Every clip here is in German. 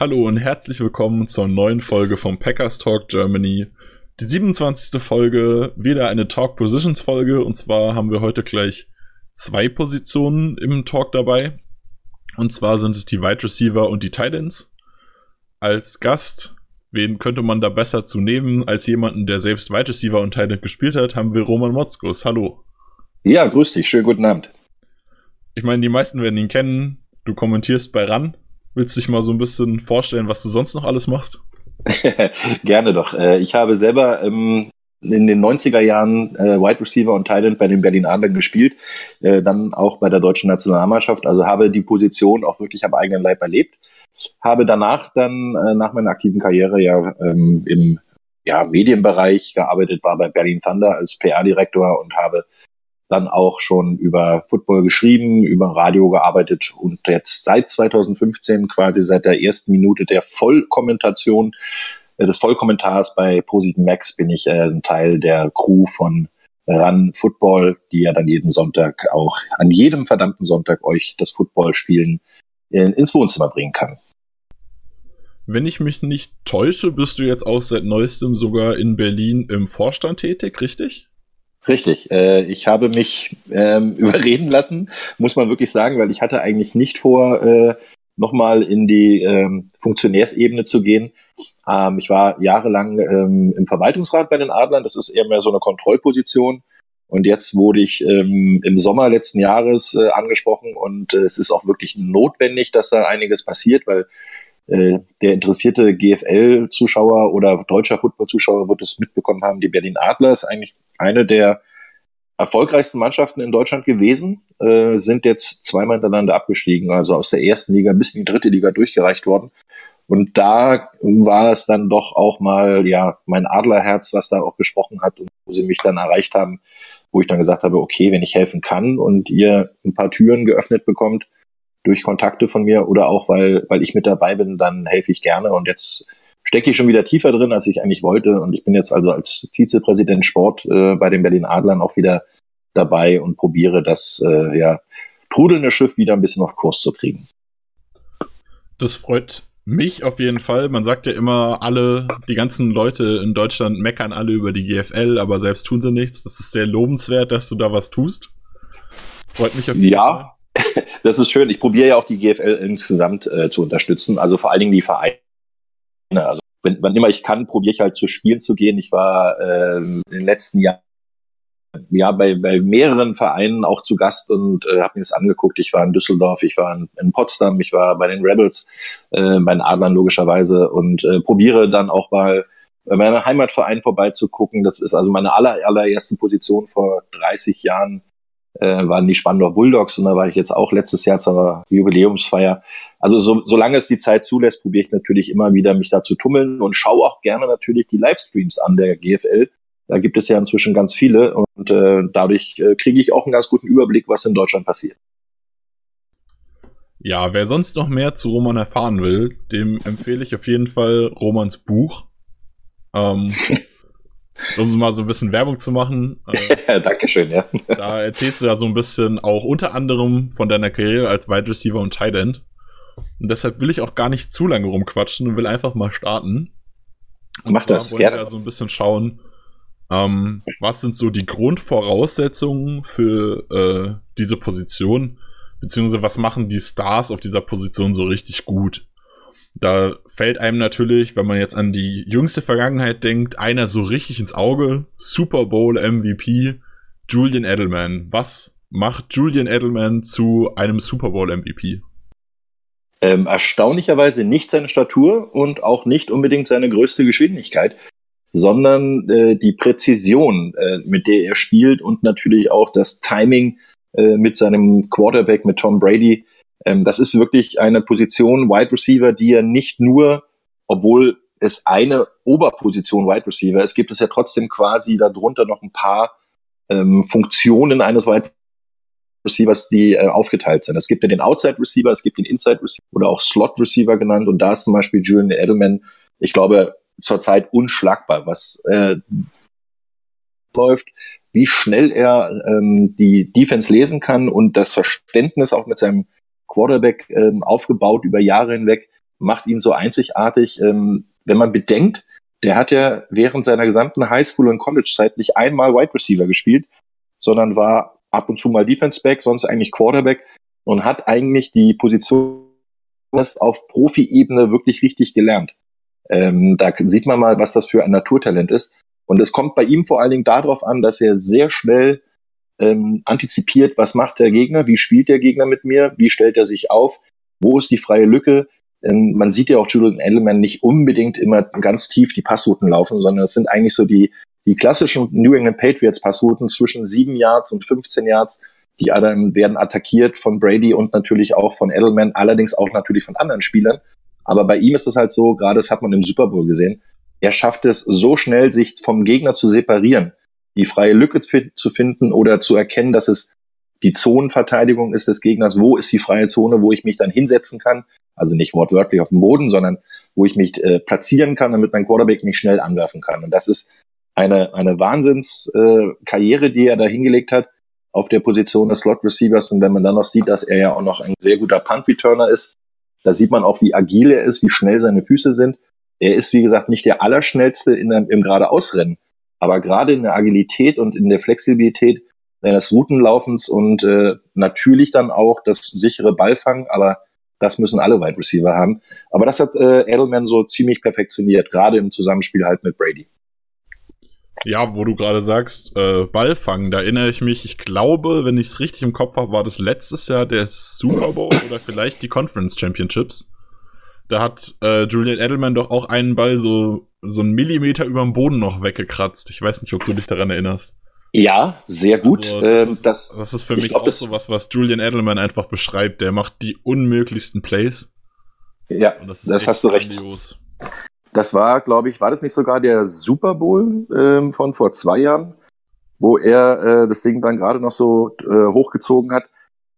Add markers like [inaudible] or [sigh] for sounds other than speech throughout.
Hallo und herzlich willkommen zur neuen Folge vom Packers Talk Germany. Die 27. Folge, wieder eine Talk Positions Folge und zwar haben wir heute gleich zwei Positionen im Talk dabei. Und zwar sind es die Wide Receiver und die Titans. Als Gast, wen könnte man da besser zu nehmen als jemanden, der selbst Wide Receiver und Titan gespielt hat, haben wir Roman Motzkus. Hallo. Ja, grüß dich. Schönen guten Abend. Ich meine, die meisten werden ihn kennen. Du kommentierst bei RAN Willst du dich mal so ein bisschen vorstellen, was du sonst noch alles machst? [laughs] Gerne doch. Äh, ich habe selber ähm, in den 90er Jahren äh, Wide Receiver und Thailand bei den Berlin Adlern gespielt, äh, dann auch bei der deutschen Nationalmannschaft. Also habe die Position auch wirklich am eigenen Leib erlebt. Habe danach dann nach meiner aktiven Karriere ja ähm, im ja, Medienbereich gearbeitet, war bei Berlin Thunder als PR-Direktor und habe dann auch schon über Football geschrieben, über Radio gearbeitet und jetzt seit 2015 quasi seit der ersten Minute der Vollkommentation äh, des Vollkommentars bei ProSieben Max bin ich äh, ein Teil der Crew von Run Football, die ja dann jeden Sonntag auch an jedem verdammten Sonntag euch das Footballspielen ins Wohnzimmer bringen kann. Wenn ich mich nicht täusche, bist du jetzt auch seit neuestem sogar in Berlin im Vorstand tätig, richtig? Richtig. Äh, ich habe mich ähm, [laughs] überreden lassen, muss man wirklich sagen, weil ich hatte eigentlich nicht vor, äh, nochmal in die ähm, Funktionärsebene zu gehen. Ähm, ich war jahrelang ähm, im Verwaltungsrat bei den Adlern. Das ist eher mehr so eine Kontrollposition. Und jetzt wurde ich ähm, im Sommer letzten Jahres äh, angesprochen und äh, es ist auch wirklich notwendig, dass da einiges passiert, weil der interessierte GFL-Zuschauer oder deutscher Football-Zuschauer wird es mitbekommen haben, die Berlin Adler ist eigentlich eine der erfolgreichsten Mannschaften in Deutschland gewesen, äh, sind jetzt zweimal hintereinander abgestiegen, also aus der ersten Liga bis in die dritte Liga durchgereicht worden. Und da war es dann doch auch mal, ja, mein Adlerherz, was da auch gesprochen hat und wo sie mich dann erreicht haben, wo ich dann gesagt habe, okay, wenn ich helfen kann und ihr ein paar Türen geöffnet bekommt, durch Kontakte von mir oder auch weil, weil ich mit dabei bin, dann helfe ich gerne. Und jetzt stecke ich schon wieder tiefer drin, als ich eigentlich wollte. Und ich bin jetzt also als Vizepräsident Sport äh, bei den Berlin Adlern auch wieder dabei und probiere das äh, ja, trudelnde Schiff wieder ein bisschen auf Kurs zu kriegen. Das freut mich auf jeden Fall. Man sagt ja immer, alle, die ganzen Leute in Deutschland meckern alle über die GFL, aber selbst tun sie nichts. Das ist sehr lobenswert, dass du da was tust. Freut mich auf jeden ja. Fall. [laughs] das ist schön. Ich probiere ja auch die GFL insgesamt äh, zu unterstützen, also vor allen Dingen die Vereine. Also wenn, wann immer ich kann, probiere ich halt zu Spielen zu gehen. Ich war äh, in den letzten Jahren ja bei, bei mehreren Vereinen auch zu Gast und äh, habe mir das angeguckt. Ich war in Düsseldorf, ich war in, in Potsdam, ich war bei den Rebels, äh, bei den Adlern logischerweise und äh, probiere dann auch mal bei meinem Heimatverein vorbeizugucken. Das ist also meine aller, allerersten Position vor 30 Jahren äh, waren die Spandau Bulldogs und da war ich jetzt auch letztes Jahr zur Jubiläumsfeier. Also so, solange es die Zeit zulässt, probiere ich natürlich immer wieder mich da zu tummeln und schaue auch gerne natürlich die Livestreams an der GFL. Da gibt es ja inzwischen ganz viele und äh, dadurch äh, kriege ich auch einen ganz guten Überblick, was in Deutschland passiert. Ja, wer sonst noch mehr zu Roman erfahren will, dem empfehle ich auf jeden Fall Romans Buch. Ähm, [laughs] um mal so ein bisschen Werbung zu machen. Äh, [laughs] Dankeschön, ja. Da erzählst du ja so ein bisschen auch unter anderem von deiner Karriere als Wide Receiver und Tight End. Und deshalb will ich auch gar nicht zu lange rumquatschen und will einfach mal starten. Und Mach das, wollen gerne. Wir so ein bisschen schauen, ähm, was sind so die Grundvoraussetzungen für äh, diese Position, beziehungsweise was machen die Stars auf dieser Position so richtig gut? Da fällt einem natürlich, wenn man jetzt an die jüngste Vergangenheit denkt, einer so richtig ins Auge. Super Bowl MVP, Julian Edelman. Was macht Julian Edelman zu einem Super Bowl MVP? Ähm, erstaunlicherweise nicht seine Statur und auch nicht unbedingt seine größte Geschwindigkeit, sondern äh, die Präzision, äh, mit der er spielt und natürlich auch das Timing äh, mit seinem Quarterback, mit Tom Brady, ähm, das ist wirklich eine Position Wide Receiver, die er nicht nur obwohl es eine Oberposition Wide Receiver ist, gibt es ja trotzdem quasi darunter noch ein paar ähm, Funktionen eines Wide Receivers, die äh, aufgeteilt sind. Es gibt ja den Outside Receiver, es gibt den Inside Receiver oder auch Slot Receiver genannt und da ist zum Beispiel Julian Edelman, ich glaube, zurzeit unschlagbar, was äh, läuft, wie schnell er ähm, die Defense lesen kann und das Verständnis auch mit seinem Quarterback ähm, aufgebaut über Jahre hinweg, macht ihn so einzigartig. Ähm, wenn man bedenkt, der hat ja während seiner gesamten Highschool- und College-Zeit nicht einmal Wide Receiver gespielt, sondern war ab und zu mal Defense Back, sonst eigentlich Quarterback und hat eigentlich die Position auf Profi-Ebene wirklich richtig gelernt. Ähm, da sieht man mal, was das für ein Naturtalent ist. Und es kommt bei ihm vor allen Dingen darauf an, dass er sehr schnell ähm, antizipiert, was macht der Gegner, wie spielt der Gegner mit mir, wie stellt er sich auf, wo ist die freie Lücke. Ähm, man sieht ja auch Julian Edelman nicht unbedingt immer ganz tief die Passrouten laufen, sondern es sind eigentlich so die, die klassischen New England Patriots Passrouten zwischen sieben Yards und 15 Yards. Die dann werden attackiert von Brady und natürlich auch von Edelman, allerdings auch natürlich von anderen Spielern. Aber bei ihm ist es halt so, gerade das hat man im Super Bowl gesehen, er schafft es so schnell, sich vom Gegner zu separieren, die freie Lücke zu finden oder zu erkennen, dass es die Zonenverteidigung ist des Gegners. Wo ist die freie Zone, wo ich mich dann hinsetzen kann? Also nicht wortwörtlich auf dem Boden, sondern wo ich mich äh, platzieren kann, damit mein Quarterback mich schnell anwerfen kann. Und das ist eine, eine Wahnsinnskarriere, äh, die er da hingelegt hat auf der Position des Slot Receivers. Und wenn man dann noch sieht, dass er ja auch noch ein sehr guter Punt Returner ist, da sieht man auch, wie agil er ist, wie schnell seine Füße sind. Er ist, wie gesagt, nicht der Allerschnellste in im geradeausrennen, aber gerade in der Agilität und in der Flexibilität des Routenlaufens und äh, natürlich dann auch das sichere Ballfangen, aber das müssen alle Wide Receiver haben. Aber das hat äh, Edelman so ziemlich perfektioniert, gerade im Zusammenspiel halt mit Brady. Ja, wo du gerade sagst, äh, Ballfangen, da erinnere ich mich, ich glaube, wenn ich es richtig im Kopf habe, war das letztes Jahr der Super Bowl oder vielleicht die Conference Championships. Da hat äh, Julian Edelman doch auch einen Ball so, so einen Millimeter über dem Boden noch weggekratzt. Ich weiß nicht, ob du dich daran erinnerst. Ja, sehr gut. Also, das, ähm, ist, das, das, ist, für mich glaub, auch so was, was Julian Edelman einfach beschreibt. Der macht die unmöglichsten Plays. Ja, das, das hast du recht. Grandios. Das war, glaube ich, war das nicht sogar der Super Bowl ähm, von vor zwei Jahren, wo er äh, das Ding dann gerade noch so äh, hochgezogen hat.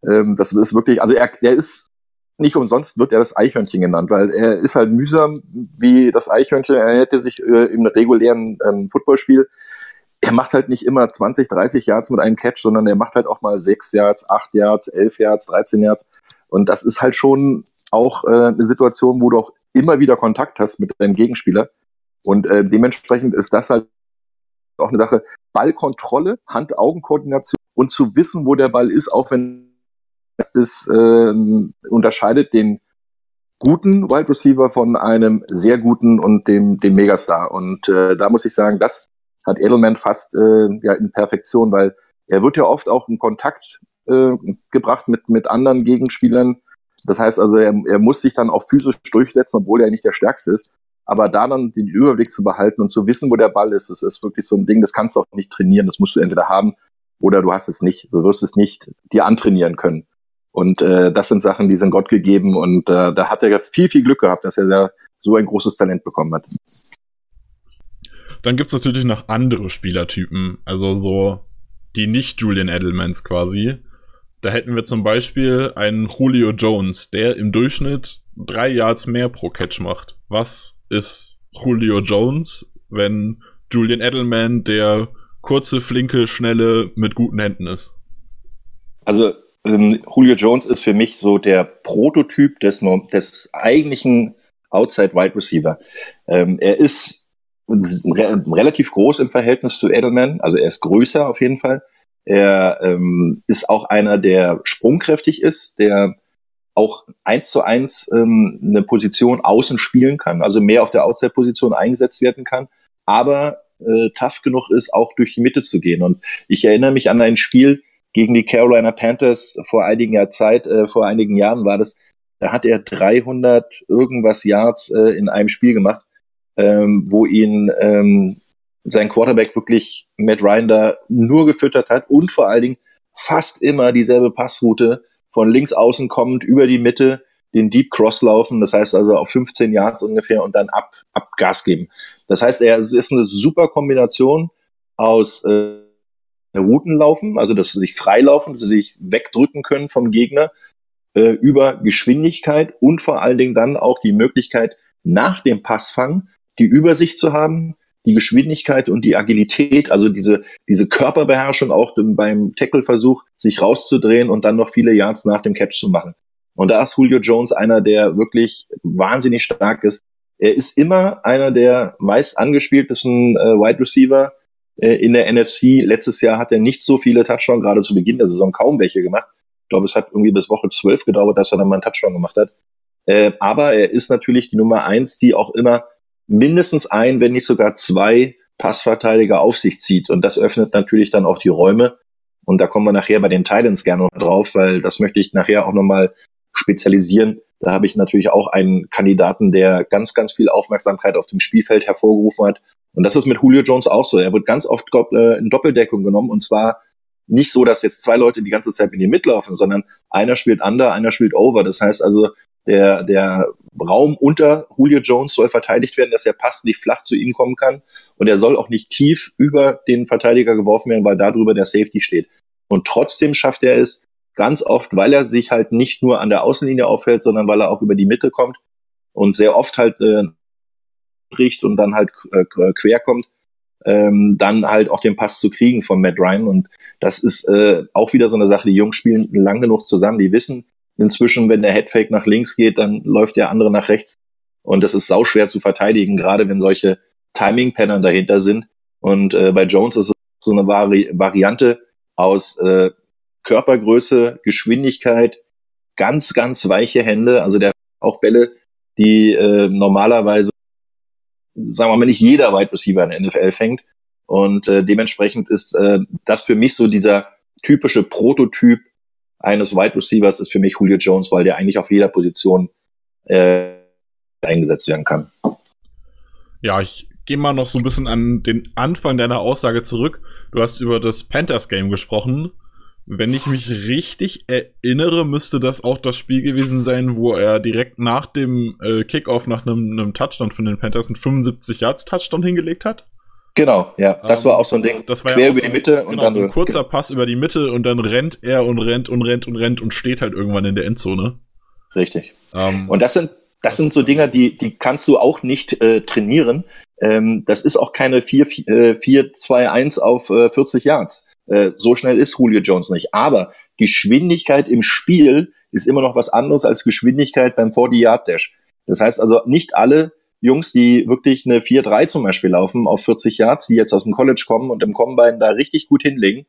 Ähm, das ist wirklich, also er, er ist nicht umsonst wird er das Eichhörnchen genannt, weil er ist halt mühsam wie das Eichhörnchen. Er hätte sich äh, im regulären ähm, Footballspiel, er macht halt nicht immer 20, 30 Yards mit einem Catch, sondern er macht halt auch mal 6 Yards, 8 Yards, 11 Yards, 13 Yards. Und das ist halt schon auch äh, eine Situation, wo du auch immer wieder Kontakt hast mit deinem Gegenspieler. Und äh, dementsprechend ist das halt auch eine Sache. Ballkontrolle, Hand-Augen-Koordination und zu wissen, wo der Ball ist, auch wenn es äh, unterscheidet den guten Wide Receiver von einem sehr guten und dem, dem Megastar. Und äh, da muss ich sagen, das hat Edelman fast äh, ja in Perfektion, weil er wird ja oft auch in Kontakt äh, gebracht mit, mit anderen Gegenspielern. Das heißt also, er, er muss sich dann auch physisch durchsetzen, obwohl er nicht der Stärkste ist. Aber da dann den Überblick zu behalten und zu wissen, wo der Ball ist, das ist wirklich so ein Ding, das kannst du auch nicht trainieren. Das musst du entweder haben oder du hast es nicht. Du wirst es nicht dir antrainieren können. Und äh, das sind Sachen, die sind Gott gegeben. Und äh, da hat er viel, viel Glück gehabt, dass er da so ein großes Talent bekommen hat. Dann gibt's natürlich noch andere Spielertypen, also so die nicht Julian Edelmans quasi. Da hätten wir zum Beispiel einen Julio Jones, der im Durchschnitt drei Yards mehr pro Catch macht. Was ist Julio Jones, wenn Julian Edelman der kurze, flinke, schnelle mit guten Händen ist? Also ähm, Julio Jones ist für mich so der Prototyp des, des eigentlichen Outside Wide Receiver. Ähm, er ist re relativ groß im Verhältnis zu Edelman, also er ist größer auf jeden Fall. Er ähm, ist auch einer, der sprungkräftig ist, der auch eins zu eins ähm, eine Position außen spielen kann, also mehr auf der Outside-Position eingesetzt werden kann, aber äh, tough genug ist, auch durch die Mitte zu gehen. Und ich erinnere mich an ein Spiel, gegen die Carolina Panthers vor einigen Jahr Zeit, äh, vor einigen Jahren war das, da hat er 300 irgendwas Yards äh, in einem Spiel gemacht, ähm, wo ihn ähm, sein Quarterback wirklich Matt Ryan da nur gefüttert hat und vor allen Dingen fast immer dieselbe Passroute von links außen kommend über die Mitte den Deep Cross laufen, das heißt also auf 15 Yards ungefähr und dann ab, ab Gas geben. Das heißt, er ist eine super Kombination aus äh, Routen laufen, also dass sie sich freilaufen, dass sie sich wegdrücken können vom Gegner äh, über Geschwindigkeit und vor allen Dingen dann auch die Möglichkeit, nach dem Passfang die Übersicht zu haben, die Geschwindigkeit und die Agilität, also diese, diese Körperbeherrschung auch beim Tackle-Versuch, sich rauszudrehen und dann noch viele Yards nach dem Catch zu machen. Und da ist Julio Jones einer, der wirklich wahnsinnig stark ist. Er ist immer einer der meist angespieltesten äh, Wide Receiver äh, in der NFC. Letztes Jahr hat er nicht so viele Touchdowns, gerade zu Beginn der Saison kaum welche gemacht. Ich glaube, es hat irgendwie bis Woche 12 gedauert, dass er dann mal einen Touchdown gemacht hat. Äh, aber er ist natürlich die Nummer eins, die auch immer mindestens ein, wenn nicht sogar zwei Passverteidiger auf sich zieht. Und das öffnet natürlich dann auch die Räume. Und da kommen wir nachher bei den Titans gerne noch drauf, weil das möchte ich nachher auch nochmal spezialisieren. Da habe ich natürlich auch einen Kandidaten, der ganz, ganz viel Aufmerksamkeit auf dem Spielfeld hervorgerufen hat. Und das ist mit Julio Jones auch so. Er wird ganz oft äh, in Doppeldeckung genommen und zwar nicht so, dass jetzt zwei Leute die ganze Zeit mit ihm mitlaufen, sondern einer spielt under, einer spielt over. Das heißt also, der, der Raum unter Julio Jones soll verteidigt werden, dass der Pass nicht flach zu ihm kommen kann. Und er soll auch nicht tief über den Verteidiger geworfen werden, weil darüber der Safety steht. Und trotzdem schafft er es ganz oft, weil er sich halt nicht nur an der Außenlinie aufhält, sondern weil er auch über die Mitte kommt und sehr oft halt äh, bricht und dann halt äh, quer kommt, ähm, dann halt auch den Pass zu kriegen von Matt Ryan. Und das ist äh, auch wieder so eine Sache, die Jungs spielen lang genug zusammen, die wissen, Inzwischen, wenn der Headfake nach links geht, dann läuft der andere nach rechts. Und das ist sauschwer zu verteidigen, gerade wenn solche Timing-Pattern dahinter sind. Und äh, bei Jones ist es so eine Vari Variante aus äh, Körpergröße, Geschwindigkeit, ganz, ganz weiche Hände. Also der auch Bälle, die äh, normalerweise, sagen wir mal, nicht jeder Wide Receiver in der NFL fängt. Und äh, dementsprechend ist äh, das für mich so dieser typische Prototyp eines Wide Receivers ist für mich Julio Jones, weil der eigentlich auf jeder Position äh, eingesetzt werden kann. Ja, ich gehe mal noch so ein bisschen an den Anfang deiner Aussage zurück. Du hast über das Panthers Game gesprochen. Wenn ich mich richtig erinnere, müsste das auch das Spiel gewesen sein, wo er direkt nach dem äh, Kickoff nach einem, Touchdown von den Panthers einen 75 Yards Touchdown hingelegt hat. Genau, ja, das war auch so ein Ding. Das war quer ja über so, die Mitte und genau, dann so ein kurzer Pass über die Mitte und dann rennt er und rennt und rennt und rennt und steht halt irgendwann in der Endzone. Richtig. Ähm, und das sind das sind so Dinger, die die kannst du auch nicht äh, trainieren. Ähm, das ist auch keine 4-2-1 äh, auf äh, 40 Yards. Äh, so schnell ist Julio Jones nicht. Aber Geschwindigkeit im Spiel ist immer noch was anderes als Geschwindigkeit beim 40-Yard-Dash. Das heißt also, nicht alle Jungs, die wirklich eine 4-3 zum Beispiel laufen auf 40 Yards, die jetzt aus dem College kommen und im Combine da richtig gut hinlegen,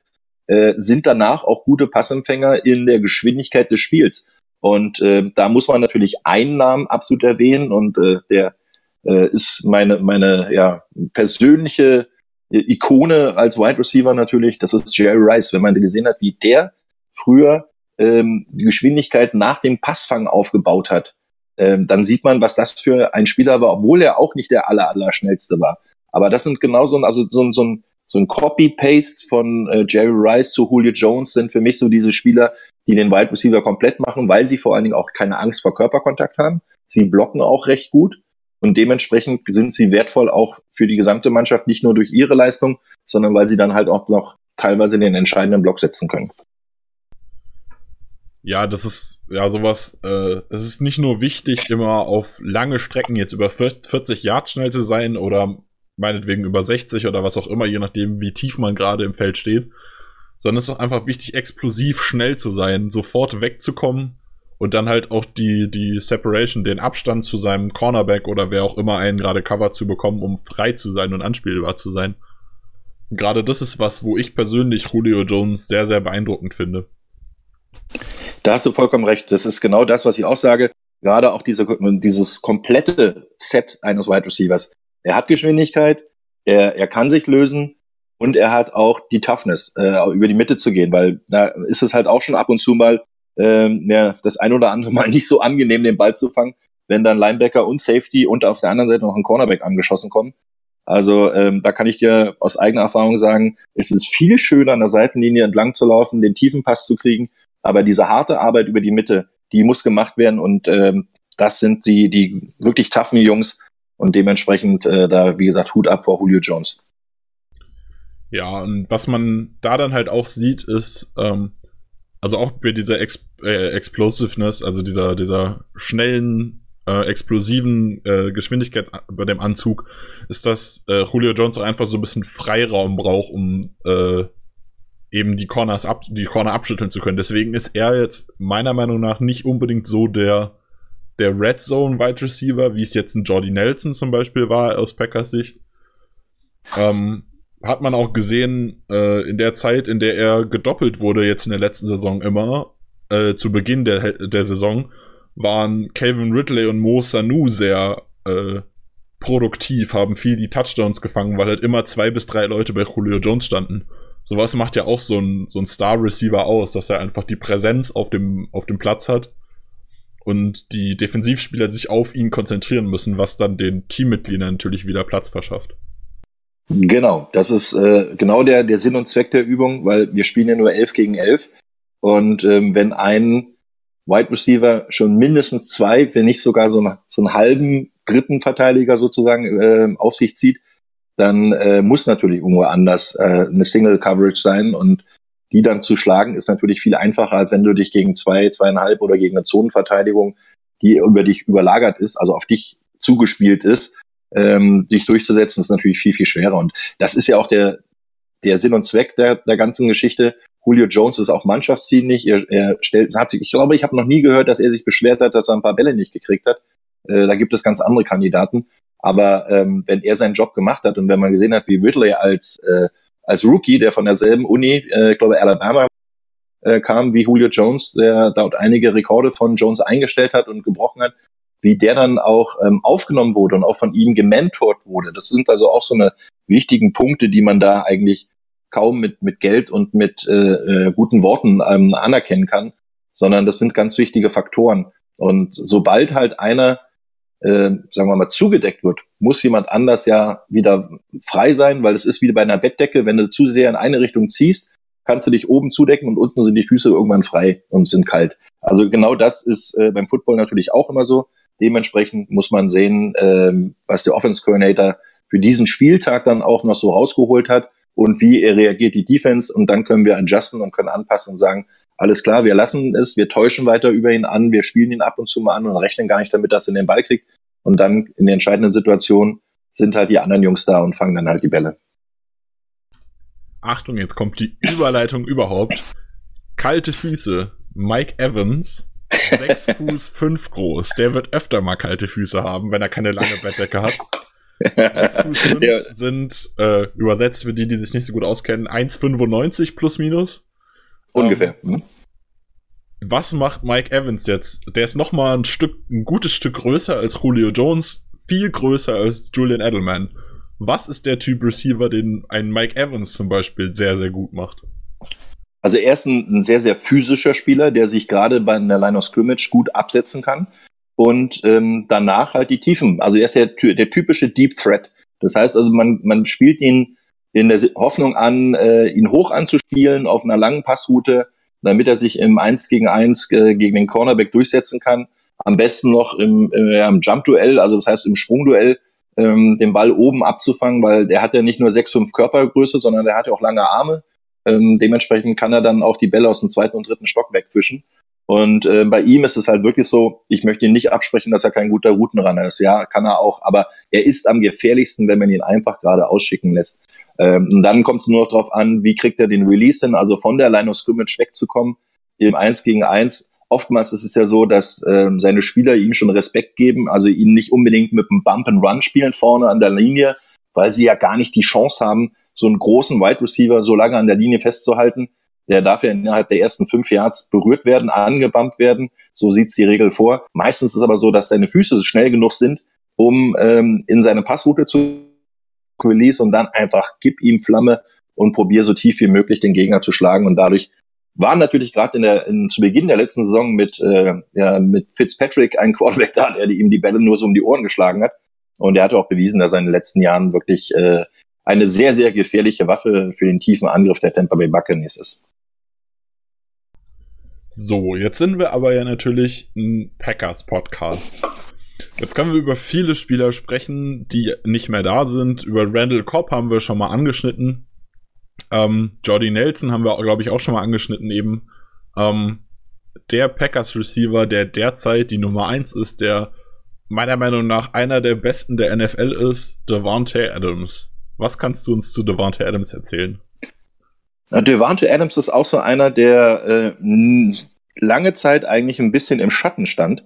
äh, sind danach auch gute Passempfänger in der Geschwindigkeit des Spiels. Und äh, da muss man natürlich einen Namen absolut erwähnen und äh, der äh, ist meine, meine ja, persönliche Ikone als Wide Receiver natürlich, das ist Jerry Rice. Wenn man gesehen hat, wie der früher ähm, die Geschwindigkeit nach dem Passfang aufgebaut hat, ähm, dann sieht man, was das für ein Spieler war, obwohl er auch nicht der aller, aller schnellste war. Aber das sind genau so ein, also so ein, so ein, so ein Copy-Paste von äh, Jerry Rice zu Julio Jones sind für mich so diese Spieler, die den Wide Receiver komplett machen, weil sie vor allen Dingen auch keine Angst vor Körperkontakt haben. Sie blocken auch recht gut und dementsprechend sind sie wertvoll auch für die gesamte Mannschaft, nicht nur durch ihre Leistung, sondern weil sie dann halt auch noch teilweise den entscheidenden Block setzen können. Ja, das ist ja sowas, äh, es ist nicht nur wichtig, immer auf lange Strecken jetzt über 40 Yards schnell zu sein oder meinetwegen über 60 oder was auch immer, je nachdem, wie tief man gerade im Feld steht, sondern es ist auch einfach wichtig, explosiv schnell zu sein, sofort wegzukommen und dann halt auch die, die Separation, den Abstand zu seinem Cornerback oder wer auch immer einen gerade Cover zu bekommen, um frei zu sein und anspielbar zu sein. Gerade das ist was, wo ich persönlich Julio Jones sehr, sehr beeindruckend finde. Da hast du vollkommen recht. Das ist genau das, was ich auch sage. Gerade auch diese, dieses komplette Set eines Wide Receivers. Er hat Geschwindigkeit, er, er kann sich lösen und er hat auch die Toughness, äh, über die Mitte zu gehen, weil da ist es halt auch schon ab und zu mal ähm, ja, das ein oder andere Mal [laughs] nicht so angenehm, den Ball zu fangen, wenn dann Linebacker und Safety und auf der anderen Seite noch ein Cornerback angeschossen kommen. Also ähm, da kann ich dir aus eigener Erfahrung sagen, es ist viel schöner an der Seitenlinie entlang zu laufen, den tiefen Pass zu kriegen, aber diese harte Arbeit über die Mitte, die muss gemacht werden und ähm, das sind die, die wirklich taffen Jungs und dementsprechend äh, da, wie gesagt, Hut ab vor Julio Jones. Ja, und was man da dann halt auch sieht, ist, ähm, also auch bei dieser Ex äh, Explosiveness, also dieser, dieser schnellen, äh, explosiven äh, Geschwindigkeit bei dem Anzug, ist, dass äh, Julio Jones auch einfach so ein bisschen Freiraum braucht, um äh, eben die Corners ab, die Corner abschütteln zu können. Deswegen ist er jetzt meiner Meinung nach nicht unbedingt so der, der Red Zone Wide Receiver, wie es jetzt ein Jordy Nelson zum Beispiel war aus Packers Sicht. Ähm, hat man auch gesehen, äh, in der Zeit, in der er gedoppelt wurde, jetzt in der letzten Saison immer, äh, zu Beginn der, der Saison, waren Calvin Ridley und Mo Sanu sehr äh, produktiv, haben viel die Touchdowns gefangen, weil halt immer zwei bis drei Leute bei Julio Jones standen. Sowas macht ja auch so ein, so ein Star-Receiver aus, dass er einfach die Präsenz auf dem, auf dem Platz hat und die Defensivspieler sich auf ihn konzentrieren müssen, was dann den Teammitgliedern natürlich wieder Platz verschafft. Genau, das ist äh, genau der, der Sinn und Zweck der Übung, weil wir spielen ja nur 11 gegen 11. Und ähm, wenn ein Wide Receiver schon mindestens zwei, wenn nicht sogar so, eine, so einen halben dritten Verteidiger sozusagen äh, auf sich zieht, dann äh, muss natürlich irgendwo anders äh, eine Single Coverage sein und die dann zu schlagen ist natürlich viel einfacher, als wenn du dich gegen zwei, zweieinhalb oder gegen eine Zonenverteidigung, die über dich überlagert ist, also auf dich zugespielt ist, ähm, dich durchzusetzen, ist natürlich viel, viel schwerer. Und das ist ja auch der, der Sinn und Zweck der, der ganzen Geschichte. Julio Jones ist auch mannschaftsdienlich. Er, er stellt, hat sich, ich glaube, ich habe noch nie gehört, dass er sich beschwert hat, dass er ein paar Bälle nicht gekriegt hat. Äh, da gibt es ganz andere Kandidaten. Aber ähm, wenn er seinen Job gemacht hat und wenn man gesehen hat, wie Ridley als, äh, als Rookie, der von derselben Uni, äh, ich glaube Alabama, äh, kam, wie Julio Jones, der dort einige Rekorde von Jones eingestellt hat und gebrochen hat, wie der dann auch ähm, aufgenommen wurde und auch von ihm gementort wurde. Das sind also auch so eine wichtigen Punkte, die man da eigentlich kaum mit, mit Geld und mit äh, äh, guten Worten ähm, anerkennen kann, sondern das sind ganz wichtige Faktoren. Und sobald halt einer, äh, sagen wir mal, zugedeckt wird, muss jemand anders ja wieder frei sein, weil es ist wie bei einer Bettdecke, wenn du zu sehr in eine Richtung ziehst, kannst du dich oben zudecken und unten sind die Füße irgendwann frei und sind kalt. Also genau das ist äh, beim Football natürlich auch immer so. Dementsprechend muss man sehen, ähm, was der Offense Coordinator für diesen Spieltag dann auch noch so rausgeholt hat und wie er reagiert die Defense und dann können wir adjusten und können anpassen und sagen, alles klar, wir lassen es, wir täuschen weiter über ihn an, wir spielen ihn ab und zu mal an und rechnen gar nicht damit, dass er den Ball kriegt und dann in der entscheidenden Situation sind halt die anderen Jungs da und fangen dann halt die Bälle. Achtung, jetzt kommt die Überleitung überhaupt. Kalte Füße. Mike Evans 6 Fuß 5 groß. Der wird öfter mal kalte Füße haben, wenn er keine lange Bettdecke hat. 6 Fuß 5 ja. sind äh, übersetzt für die, die sich nicht so gut auskennen, 1,95 plus minus. Ungefähr. Ähm, was macht Mike Evans jetzt? Der ist noch mal ein Stück, ein gutes Stück größer als Julio Jones, viel größer als Julian Edelman. Was ist der Typ Receiver, den ein Mike Evans zum Beispiel sehr, sehr gut macht? Also er ist ein, ein sehr, sehr physischer Spieler, der sich gerade bei einer Line of Scrimmage gut absetzen kann. Und ähm, danach halt die Tiefen. Also er ist ja der typische Deep Threat. Das heißt also, man, man spielt ihn in der Hoffnung an, äh, ihn hoch anzuspielen auf einer langen Passroute, damit er sich im 1 gegen 1 äh, gegen den Cornerback durchsetzen kann. Am besten noch im, äh, im Jump-Duell, also das heißt im Sprungduell, ähm, den Ball oben abzufangen, weil der hat ja nicht nur 6-5 Körpergröße, sondern der hat ja auch lange Arme. Ähm, dementsprechend kann er dann auch die Bälle aus dem zweiten und dritten Stock wegfischen. Und äh, bei ihm ist es halt wirklich so, ich möchte ihn nicht absprechen, dass er kein guter Routenrunner ist. Ja, kann er auch, aber er ist am gefährlichsten, wenn man ihn einfach gerade ausschicken lässt. Ähm, und dann kommt es nur noch darauf an, wie kriegt er den Release hin, also von der Line of Scrimmage wegzukommen, im Eins gegen Eins. Oftmals ist es ja so, dass ähm, seine Spieler ihm schon Respekt geben, also ihn nicht unbedingt mit einem Bump and Run spielen vorne an der Linie, weil sie ja gar nicht die Chance haben, so einen großen Wide Receiver so lange an der Linie festzuhalten. Der darf ja innerhalb der ersten fünf Yards berührt werden, angebammt werden. So sieht's die Regel vor. Meistens ist aber so, dass deine Füße schnell genug sind, um ähm, in seine Passroute zu release und dann einfach gib ihm Flamme und probier so tief wie möglich den Gegner zu schlagen und dadurch war natürlich gerade in der in, zu Beginn der letzten Saison mit äh, ja, mit Fitzpatrick ein Quarterback [laughs] da, der ihm die Bälle nur so um die Ohren geschlagen hat und er hat auch bewiesen, dass er in den letzten Jahren wirklich äh, eine sehr, sehr gefährliche Waffe für den tiefen Angriff der Tampa Bay Buccaneers ist. So, jetzt sind wir aber ja natürlich ein Packers-Podcast. Jetzt können wir über viele Spieler sprechen, die nicht mehr da sind. Über Randall Cobb haben wir schon mal angeschnitten. Ähm, Jordy Nelson haben wir, glaube ich, auch schon mal angeschnitten eben. Ähm, der Packers Receiver, der derzeit die Nummer eins ist, der meiner Meinung nach einer der besten der NFL ist, Devante Adams. Was kannst du uns zu Devante Adams erzählen? Devante Adams ist auch so einer, der äh, lange Zeit eigentlich ein bisschen im Schatten stand,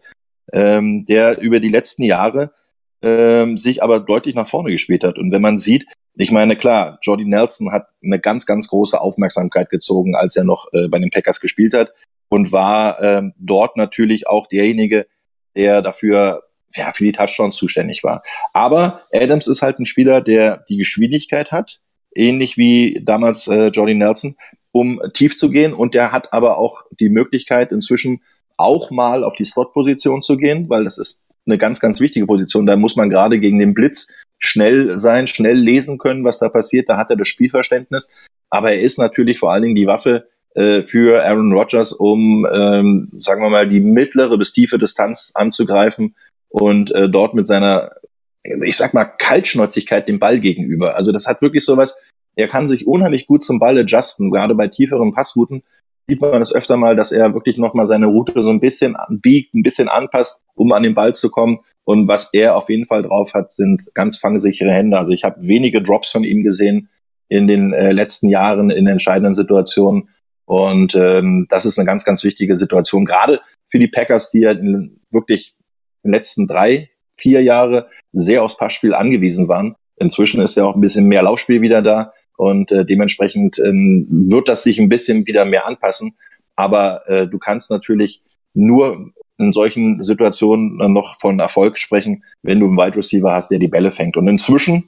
ähm, der über die letzten Jahre ähm, sich aber deutlich nach vorne gespielt hat. Und wenn man sieht, ich meine, klar, Jordy Nelson hat eine ganz, ganz große Aufmerksamkeit gezogen, als er noch äh, bei den Packers gespielt hat und war ähm, dort natürlich auch derjenige, der dafür ja, für die Touchdowns zuständig war. Aber Adams ist halt ein Spieler, der die Geschwindigkeit hat, ähnlich wie damals äh, Jordy Nelson, um tief zu gehen. Und der hat aber auch die Möglichkeit, inzwischen auch mal auf die Slot-Position zu gehen, weil das ist eine ganz, ganz wichtige Position. Da muss man gerade gegen den Blitz schnell sein, schnell lesen können, was da passiert. Da hat er das Spielverständnis. Aber er ist natürlich vor allen Dingen die Waffe äh, für Aaron Rodgers, um, ähm, sagen wir mal, die mittlere bis tiefe Distanz anzugreifen und äh, dort mit seiner, ich sag mal, Kaltschnäuzigkeit dem Ball gegenüber. Also das hat wirklich sowas, er kann sich unheimlich gut zum Ball adjusten, gerade bei tieferen Passrouten sieht man es öfter mal, dass er wirklich nochmal seine Route so ein bisschen biegt, ein bisschen anpasst, um an den Ball zu kommen. Und was er auf jeden Fall drauf hat, sind ganz fangsichere Hände. Also ich habe wenige Drops von ihm gesehen in den äh, letzten Jahren in entscheidenden Situationen. Und ähm, das ist eine ganz, ganz wichtige Situation, gerade für die Packers, die ja wirklich den letzten drei, vier Jahre sehr aufs Passspiel angewiesen waren. Inzwischen ist ja auch ein bisschen mehr Laufspiel wieder da und äh, dementsprechend ähm, wird das sich ein bisschen wieder mehr anpassen. Aber äh, du kannst natürlich nur in solchen Situationen noch von Erfolg sprechen, wenn du einen Wide Receiver hast, der die Bälle fängt. Und inzwischen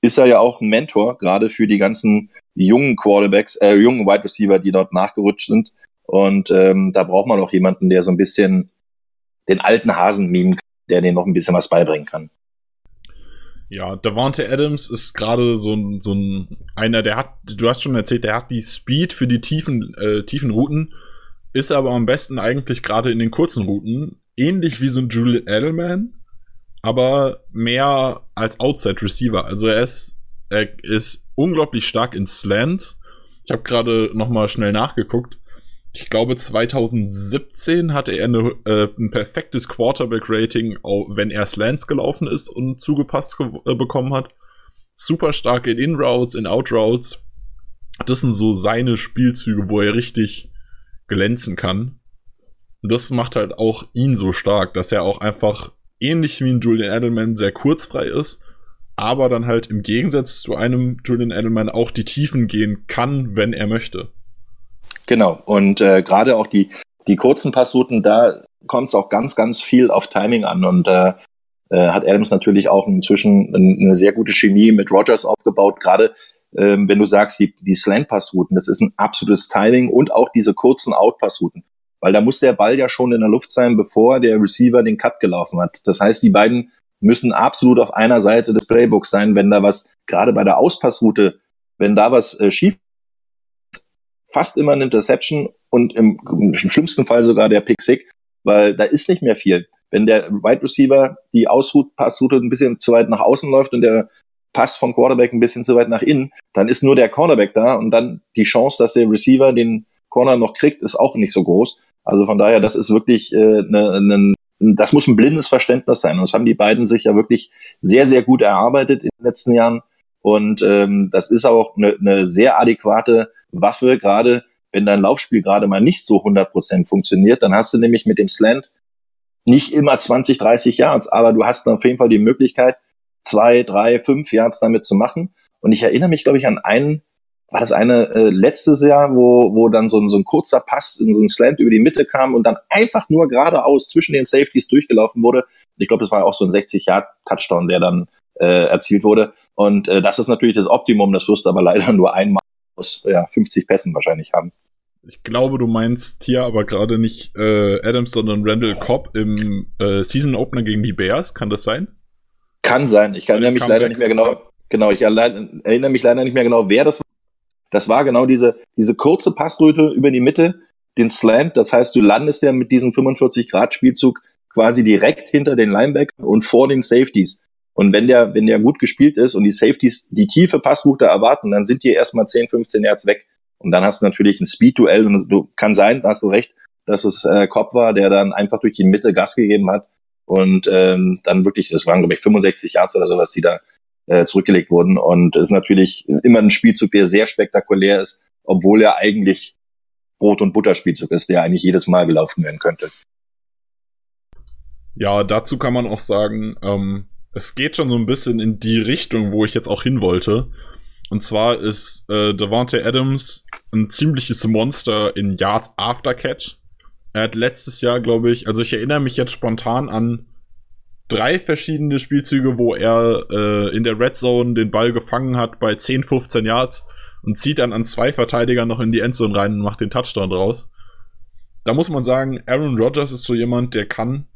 ist er ja auch ein Mentor, gerade für die ganzen jungen Quarterbacks, äh, jungen Wide Receiver, die dort nachgerutscht sind. Und ähm, da braucht man auch jemanden, der so ein bisschen den alten Hasen mimen kann, der denen noch ein bisschen was beibringen kann. Ja, Davante Adams ist gerade so ein, so ein einer, der hat, du hast schon erzählt, der hat die Speed für die tiefen, äh, tiefen Routen, ist aber am besten eigentlich gerade in den kurzen Routen, ähnlich wie so ein Julian Edelman, aber mehr als Outside Receiver. Also er ist, er ist unglaublich stark in Slants. Ich habe gerade noch mal schnell nachgeguckt ich glaube 2017 hatte er eine, äh, ein perfektes Quarterback-Rating, wenn er Slants gelaufen ist und zugepasst äh, bekommen hat. Super stark in In-Routes, in Out-Routes. Das sind so seine Spielzüge, wo er richtig glänzen kann. Und das macht halt auch ihn so stark, dass er auch einfach ähnlich wie ein Julian Edelman sehr kurzfrei ist, aber dann halt im Gegensatz zu einem Julian Edelman auch die Tiefen gehen kann, wenn er möchte. Genau. Und äh, gerade auch die, die kurzen Passrouten, da kommt es auch ganz, ganz viel auf Timing an. Und äh, äh, hat Adams natürlich auch inzwischen eine sehr gute Chemie mit Rogers aufgebaut. Gerade ähm, wenn du sagst, die, die Slant-Passrouten, das ist ein absolutes Timing und auch diese kurzen Out-Passrouten. Weil da muss der Ball ja schon in der Luft sein, bevor der Receiver den Cut gelaufen hat. Das heißt, die beiden müssen absolut auf einer Seite des Playbooks sein, wenn da was, gerade bei der Auspassroute, wenn da was äh, schief fast immer eine Interception und im, im schlimmsten Fall sogar der Pick Sick, weil da ist nicht mehr viel. Wenn der Wide Receiver die Ausroute ein bisschen zu weit nach außen läuft und der Pass vom Quarterback ein bisschen zu weit nach innen, dann ist nur der Cornerback da und dann die Chance, dass der Receiver den Corner noch kriegt, ist auch nicht so groß. Also von daher, das ist wirklich äh, ne, ne, das muss ein blindes Verständnis sein. Und das haben die beiden sich ja wirklich sehr, sehr gut erarbeitet in den letzten Jahren. Und ähm, das ist auch eine, eine sehr adäquate Waffe, gerade wenn dein Laufspiel gerade mal nicht so 100% funktioniert, dann hast du nämlich mit dem Slant nicht immer 20, 30 Yards, aber du hast auf jeden Fall die Möglichkeit, zwei, drei, fünf Yards damit zu machen. Und ich erinnere mich, glaube ich, an einen, war das eine äh, letztes Jahr, wo, wo dann so ein, so ein kurzer Pass, so ein Slant über die Mitte kam und dann einfach nur geradeaus zwischen den Safeties durchgelaufen wurde. Ich glaube, das war auch so ein 60-Yard-Touchdown, der dann äh, erzielt wurde. Und äh, das ist natürlich das Optimum, das wirst du aber [laughs] leider nur einmal aus ja, 50 Pässen wahrscheinlich haben. Ich glaube, du meinst hier aber gerade nicht äh, Adams, sondern Randall Cobb im äh, Season Opener gegen die Bears. Kann das sein? Kann sein. Ich erinnere mich leider nicht mehr genau. Genau, ich erinnere mich leider nicht mehr genau, wer das war. Das war genau diese, diese kurze Passroute über die Mitte, den Slant. Das heißt, du landest ja mit diesem 45-Grad-Spielzug quasi direkt hinter den Linebackern und vor den Safeties. Und wenn der, wenn der gut gespielt ist und die Safeties die tiefe Passroute erwarten, dann sind die erstmal 10, 15 Yards weg. Und dann hast du natürlich ein Speed-Duell und du kann sein, hast du recht, dass es äh, Kopp war, der dann einfach durch die Mitte Gas gegeben hat und ähm, dann wirklich, das waren glaube ich 65 Yards oder sowas, die da äh, zurückgelegt wurden. Und es ist natürlich immer ein Spielzug, der sehr spektakulär ist, obwohl er eigentlich Brot- und Butterspielzug ist, der eigentlich jedes Mal gelaufen werden könnte. Ja, dazu kann man auch sagen, ähm, es geht schon so ein bisschen in die Richtung, wo ich jetzt auch hin wollte. Und zwar ist äh, Devontae Adams ein ziemliches Monster in Yards After Catch. Er hat letztes Jahr, glaube ich, also ich erinnere mich jetzt spontan an drei verschiedene Spielzüge, wo er äh, in der Red Zone den Ball gefangen hat bei 10, 15 Yards und zieht dann an zwei Verteidiger noch in die Endzone rein und macht den Touchdown draus. Da muss man sagen, Aaron Rodgers ist so jemand, der kann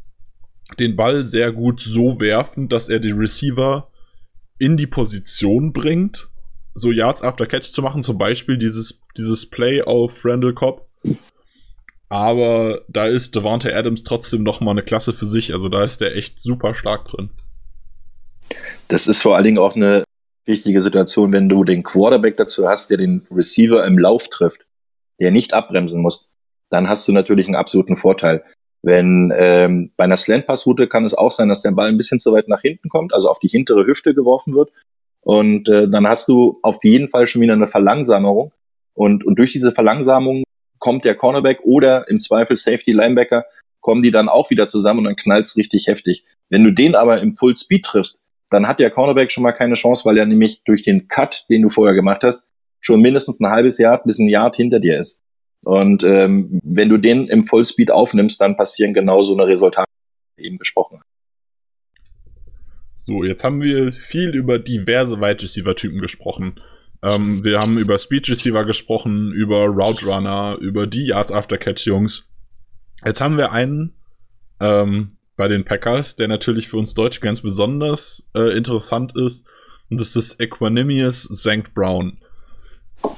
den Ball sehr gut so werfen, dass er die Receiver in die Position bringt, so Yards after Catch zu machen, zum Beispiel dieses, dieses Play auf Randall Cobb. Aber da ist Devante Adams trotzdem noch mal eine Klasse für sich. Also da ist der echt super stark drin. Das ist vor allen Dingen auch eine wichtige Situation, wenn du den Quarterback dazu hast, der den Receiver im Lauf trifft, der nicht abbremsen muss. Dann hast du natürlich einen absoluten Vorteil. Wenn ähm, bei einer Slant-Pass-Route kann es auch sein, dass der Ball ein bisschen zu weit nach hinten kommt, also auf die hintere Hüfte geworfen wird. Und äh, dann hast du auf jeden Fall schon wieder eine Verlangsamung. Und, und durch diese Verlangsamung kommt der Cornerback oder im Zweifel Safety Linebacker, kommen die dann auch wieder zusammen und dann knallt's richtig heftig. Wenn du den aber im Full Speed triffst, dann hat der Cornerback schon mal keine Chance, weil er nämlich durch den Cut, den du vorher gemacht hast, schon mindestens ein halbes Jahr bis ein Jahr hinter dir ist. Und ähm, wenn du den im Vollspeed aufnimmst, dann passieren genau so eine Resultate, die eben besprochen haben. So, jetzt haben wir viel über diverse Wide Receiver Typen gesprochen. Ähm, wir haben über Speed Receiver gesprochen, über Route Runner, über die Yards After Catch Jungs. Jetzt haben wir einen ähm, bei den Packers, der natürlich für uns Deutsche ganz besonders äh, interessant ist. Und das ist Equanimous St. Brown.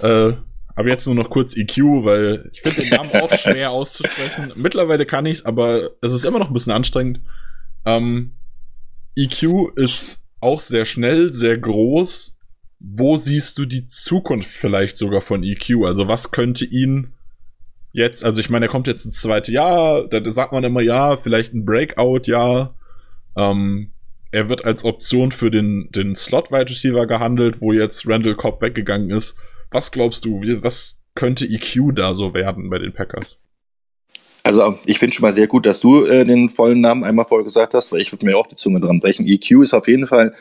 Äh, aber jetzt nur noch kurz EQ, weil ich finde den Namen auch [laughs] schwer auszusprechen. Mittlerweile kann ich's, aber es ist immer noch ein bisschen anstrengend. Ähm, EQ ist auch sehr schnell, sehr groß. Wo siehst du die Zukunft vielleicht sogar von EQ? Also was könnte ihn jetzt, also ich meine, er kommt jetzt ins zweite Jahr, da sagt man immer, ja, vielleicht ein Breakout-Jahr. Ähm, er wird als Option für den, den Slot-Wide Receiver gehandelt, wo jetzt Randall Cobb weggegangen ist. Was glaubst du, was könnte EQ da so werden bei den Packers? Also ich finde schon mal sehr gut, dass du äh, den vollen Namen einmal vorher gesagt hast, weil ich würde mir auch die Zunge dran brechen. EQ ist auf jeden Fall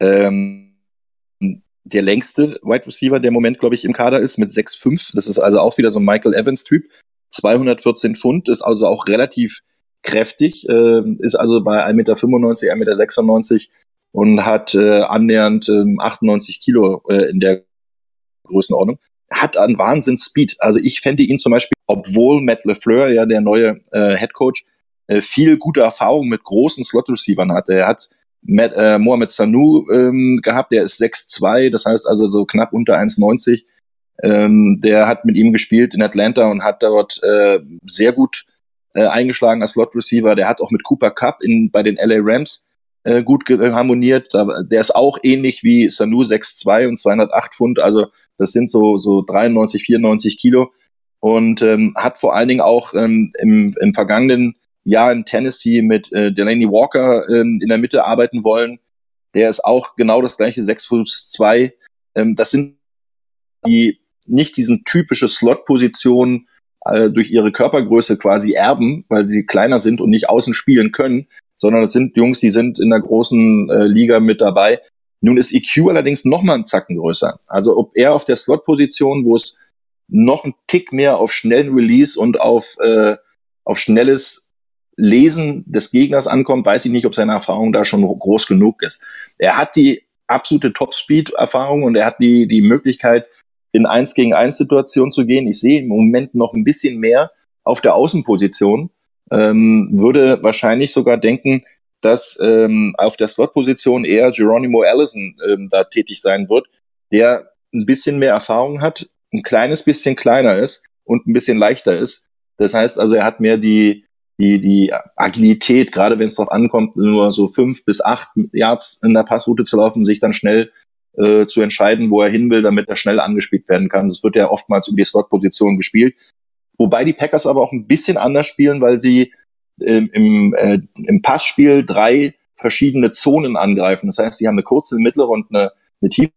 ähm, der längste Wide Receiver, der im Moment, glaube ich, im Kader ist, mit 6'5. Das ist also auch wieder so ein Michael Evans-Typ. 214 Pfund, ist also auch relativ kräftig, äh, ist also bei 1,95 Meter, 1,96 Meter und hat äh, annähernd äh, 98 Kilo äh, in der Größenordnung, hat einen Wahnsinns-Speed. Also ich fände ihn zum Beispiel, obwohl Matt LeFleur, ja der neue äh, Head Coach, äh, viel gute Erfahrung mit großen Slot-Receivern hatte. Er hat Matt, äh, Mohamed Sanu ähm, gehabt, der ist 6'2, das heißt also so knapp unter 1,90. Ähm, der hat mit ihm gespielt in Atlanta und hat dort äh, sehr gut äh, eingeschlagen als Slot-Receiver. Der hat auch mit Cooper Cup in, bei den LA Rams äh, gut harmoniert. Der ist auch ähnlich wie Sanu 6'2 und 208 Pfund. Also das sind so, so 93, 94 Kilo. Und ähm, hat vor allen Dingen auch ähm, im, im vergangenen Jahr in Tennessee mit äh, Delaney Walker ähm, in der Mitte arbeiten wollen. Der ist auch genau das gleiche, 6 Fuß 2. Ähm, das sind die nicht diesen typische Slot-Position äh, durch ihre Körpergröße quasi erben, weil sie kleiner sind und nicht außen spielen können, sondern es sind Jungs, die sind in der großen äh, Liga mit dabei nun ist EQ allerdings noch mal einen Zacken größer. Also ob er auf der Slot-Position, wo es noch ein Tick mehr auf schnellen Release und auf, äh, auf schnelles Lesen des Gegners ankommt, weiß ich nicht, ob seine Erfahrung da schon groß genug ist. Er hat die absolute Top-Speed-Erfahrung und er hat die, die Möglichkeit, in 1 gegen 1 Situation zu gehen. Ich sehe im Moment noch ein bisschen mehr auf der Außenposition. Ähm, würde wahrscheinlich sogar denken, dass ähm, auf der Slot-Position eher Geronimo Allison ähm, da tätig sein wird, der ein bisschen mehr Erfahrung hat, ein kleines bisschen kleiner ist und ein bisschen leichter ist. Das heißt also, er hat mehr die, die, die Agilität, gerade wenn es darauf ankommt, nur so fünf bis acht Yards in der Passroute zu laufen, sich dann schnell äh, zu entscheiden, wo er hin will, damit er schnell angespielt werden kann. Das wird ja oftmals über die Slot-Position gespielt. Wobei die Packers aber auch ein bisschen anders spielen, weil sie ähm, im, äh, im Passspiel drei verschiedene Zonen angreifen. Das heißt, sie haben eine kurze, eine mittlere und eine, eine tiefe.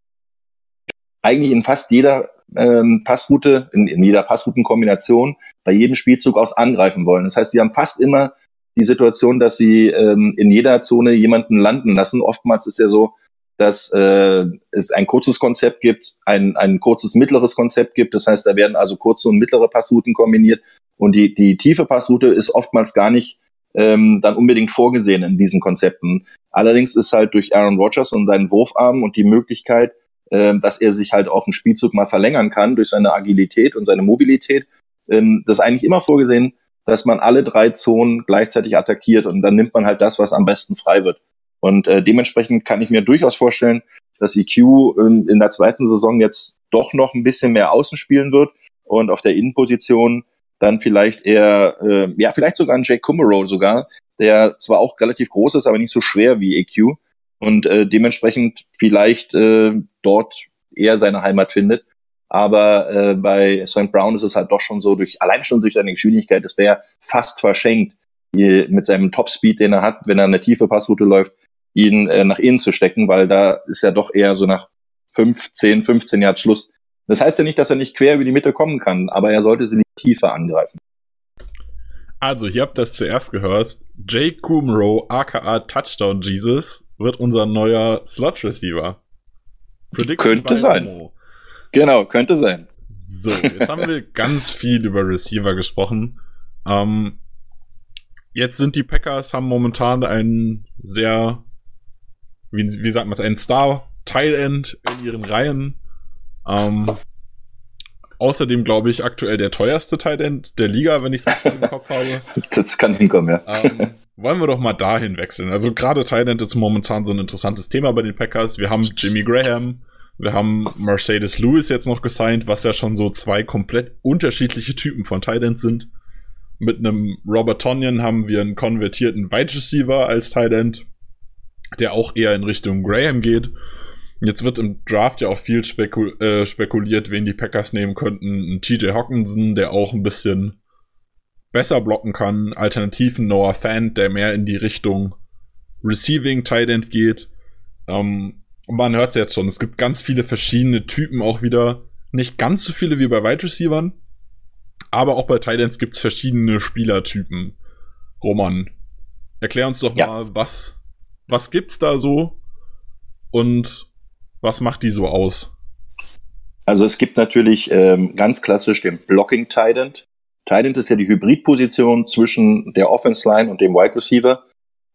Eigentlich in fast jeder ähm, Passroute, in, in jeder Passroutenkombination, bei jedem Spielzug aus angreifen wollen. Das heißt, sie haben fast immer die Situation, dass sie ähm, in jeder Zone jemanden landen lassen. Oftmals ist ja so, dass äh, es ein kurzes Konzept gibt, ein, ein kurzes mittleres Konzept gibt. Das heißt, da werden also kurze und mittlere Passrouten kombiniert. Und die, die tiefe Passroute ist oftmals gar nicht ähm, dann unbedingt vorgesehen in diesen Konzepten. Allerdings ist halt durch Aaron Rodgers und seinen Wurfarm und die Möglichkeit, äh, dass er sich halt auch einen Spielzug mal verlängern kann durch seine Agilität und seine Mobilität, ähm, das ist eigentlich immer vorgesehen, dass man alle drei Zonen gleichzeitig attackiert und dann nimmt man halt das, was am besten frei wird. Und äh, dementsprechend kann ich mir durchaus vorstellen, dass EQ in, in der zweiten Saison jetzt doch noch ein bisschen mehr außen spielen wird und auf der Innenposition dann vielleicht eher, äh, ja, vielleicht sogar ein Jake Kummerow sogar, der zwar auch relativ groß ist, aber nicht so schwer wie EQ und äh, dementsprechend vielleicht äh, dort eher seine Heimat findet. Aber äh, bei St. Brown ist es halt doch schon so, durch allein schon durch seine Geschwindigkeit, es wäre fast verschenkt, mit seinem Topspeed, den er hat, wenn er eine tiefe Passroute läuft, ihn äh, nach innen zu stecken, weil da ist ja doch eher so nach 15, 15 Jahren Schluss. Das heißt ja nicht, dass er nicht quer über die Mitte kommen kann, aber er sollte sie nicht tiefer angreifen. Also, ihr habt das zuerst gehört. Jake Kumro, aka Touchdown Jesus, wird unser neuer Slot Receiver. Prediction könnte sein. Mo. Genau, könnte sein. So, jetzt haben wir [laughs] ganz viel über Receiver gesprochen. Ähm, jetzt sind die Packers, haben momentan einen sehr wie, wie sagt man es, ein Star-Teil-End in ihren Reihen. Ähm, außerdem, glaube ich, aktuell der teuerste Tight-End der Liga, wenn ich es richtig im Kopf habe. [laughs] Das kann hinkommen, ja. Ähm, wollen wir doch mal dahin wechseln. Also gerade Tight-End ist momentan so ein interessantes Thema bei den Packers. Wir haben Jimmy Graham, wir haben Mercedes Lewis jetzt noch gesigned, was ja schon so zwei komplett unterschiedliche Typen von Tight sind. Mit einem Robert Tonyan haben wir einen konvertierten Wide Receiver als Tight End der auch eher in Richtung Graham geht. Jetzt wird im Draft ja auch viel spekul äh, spekuliert, wen die Packers nehmen könnten. Ein TJ Hawkinson, der auch ein bisschen besser blocken kann. Alternativen Noah Fan, der mehr in die Richtung Receiving Tight End geht. Ähm, man hört es jetzt schon, es gibt ganz viele verschiedene Typen auch wieder. Nicht ganz so viele wie bei Wide Receivern. Aber auch bei Tight Ends gibt es verschiedene Spielertypen. Roman, erklär uns doch ja. mal, was was gibt's da so und was macht die so aus? Also es gibt natürlich ähm, ganz klassisch den Blocking Tident. Tident ist ja die Hybridposition zwischen der Offense Line und dem Wide Receiver.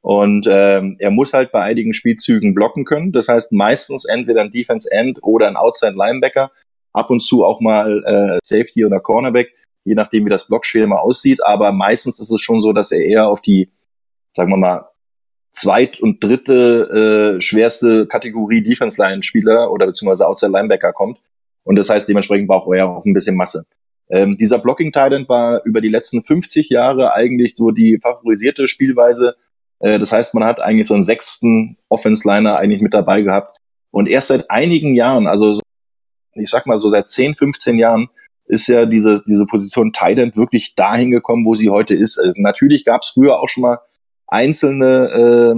Und ähm, er muss halt bei einigen Spielzügen blocken können. Das heißt meistens entweder ein Defense End oder ein Outside Linebacker. Ab und zu auch mal äh, Safety oder Cornerback, je nachdem wie das Blockschema aussieht. Aber meistens ist es schon so, dass er eher auf die, sagen wir mal, zweit- und dritte äh, schwerste Kategorie Defense Line Spieler oder beziehungsweise Outside Linebacker kommt. Und das heißt, dementsprechend braucht er auch ein bisschen Masse. Ähm, dieser Blocking Titan war über die letzten 50 Jahre eigentlich so die favorisierte Spielweise. Äh, das heißt, man hat eigentlich so einen sechsten Offense Liner eigentlich mit dabei gehabt. Und erst seit einigen Jahren, also so, ich sag mal so seit 10, 15 Jahren, ist ja diese, diese Position Titan wirklich dahin gekommen, wo sie heute ist. Also natürlich gab es früher auch schon mal einzelne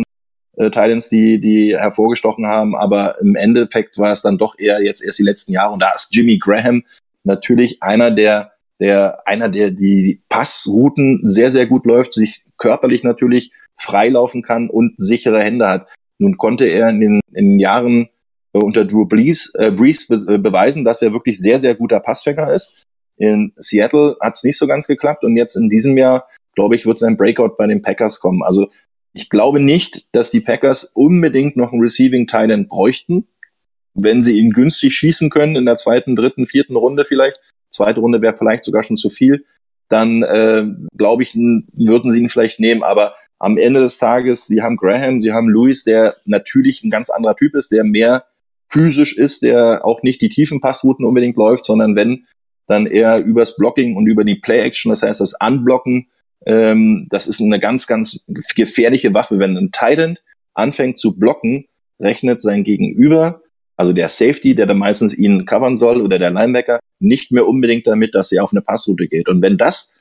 äh, äh, Titans, die, die hervorgestochen haben, aber im Endeffekt war es dann doch eher jetzt erst die letzten Jahre und da ist Jimmy Graham natürlich einer, der, der, einer, der die Passrouten sehr, sehr gut läuft, sich körperlich natürlich freilaufen kann und sichere Hände hat. Nun konnte er in den, in den Jahren äh, unter Drew Brees, äh, Brees be äh, beweisen, dass er wirklich sehr, sehr guter Passfänger ist. In Seattle hat es nicht so ganz geklappt und jetzt in diesem Jahr glaube ich, wird sein Breakout bei den Packers kommen. Also ich glaube nicht, dass die Packers unbedingt noch einen Receiving Titan bräuchten, wenn sie ihn günstig schießen können in der zweiten, dritten, vierten Runde vielleicht. Zweite Runde wäre vielleicht sogar schon zu viel. Dann äh, glaube ich, würden sie ihn vielleicht nehmen. Aber am Ende des Tages, sie haben Graham, sie haben Lewis, der natürlich ein ganz anderer Typ ist, der mehr physisch ist, der auch nicht die tiefen Passrouten unbedingt läuft, sondern wenn dann eher übers Blocking und über die Play-Action, das heißt das Unblocken. Ähm, das ist eine ganz, ganz gefährliche Waffe. Wenn ein Titan anfängt zu blocken, rechnet sein Gegenüber, also der Safety, der dann meistens ihn covern soll oder der Linebacker, nicht mehr unbedingt damit, dass er auf eine Passroute geht. Und wenn das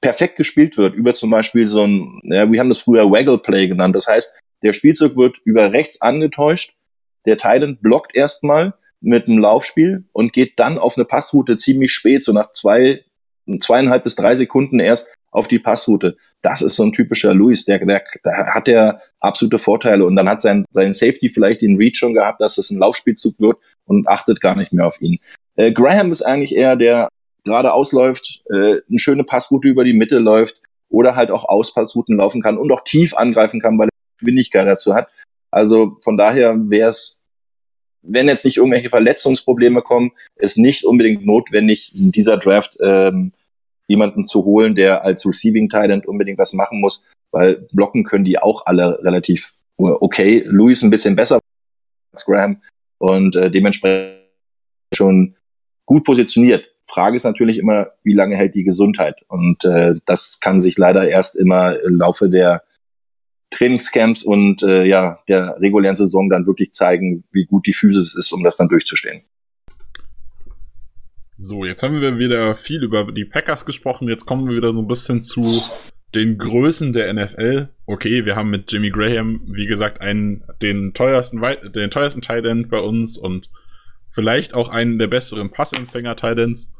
perfekt gespielt wird, über zum Beispiel so ein, ja, wir haben das früher Waggle Play genannt, das heißt, der Spielzug wird über rechts angetäuscht, der Titan blockt erstmal mit einem Laufspiel und geht dann auf eine Passroute ziemlich spät, so nach zwei, zweieinhalb bis drei Sekunden erst auf die Passroute. Das ist so ein typischer Luis, der, der, der hat ja absolute Vorteile und dann hat sein, sein Safety vielleicht den Reach schon gehabt, dass es ein Laufspielzug wird und achtet gar nicht mehr auf ihn. Äh, Graham ist eigentlich eher der gerade ausläuft, äh, eine schöne Passroute über die Mitte läuft oder halt auch Auspassrouten laufen kann und auch tief angreifen kann, weil er Geschwindigkeit dazu hat. Also von daher wäre es, wenn jetzt nicht irgendwelche Verletzungsprobleme kommen, ist nicht unbedingt notwendig, in dieser Draft ähm, jemanden zu holen, der als Receiving Talent unbedingt was machen muss, weil blocken können die auch alle relativ okay. Louis ein bisschen besser als Graham und äh, dementsprechend schon gut positioniert. Frage ist natürlich immer, wie lange hält die Gesundheit? Und äh, das kann sich leider erst immer im Laufe der Trainingscamps und äh, ja der regulären Saison dann wirklich zeigen, wie gut die Physis ist, um das dann durchzustehen. So, jetzt haben wir wieder viel über die Packers gesprochen. Jetzt kommen wir wieder so ein bisschen zu den Größen der NFL. Okay, wir haben mit Jimmy Graham, wie gesagt, einen, den teuersten, den teuersten Tight End bei uns und vielleicht auch einen der besseren Passempfänger Tight Ends.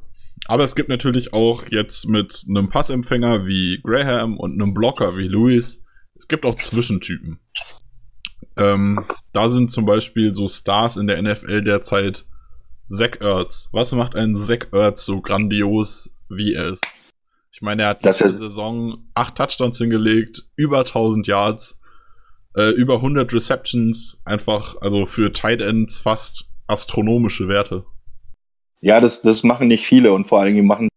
Aber es gibt natürlich auch jetzt mit einem Passempfänger wie Graham und einem Blocker wie Lewis, es gibt auch Zwischentypen. Ähm, da sind zum Beispiel so Stars in der NFL derzeit Zach Ertz. Was macht ein Zach Ertz so grandios, wie er ist? Ich meine, er hat das diese Saison acht Touchdowns hingelegt, über 1000 Yards, äh, über 100 Receptions, einfach, also für Tight Ends fast astronomische Werte. Ja, das, das machen nicht viele und vor allen Dingen machen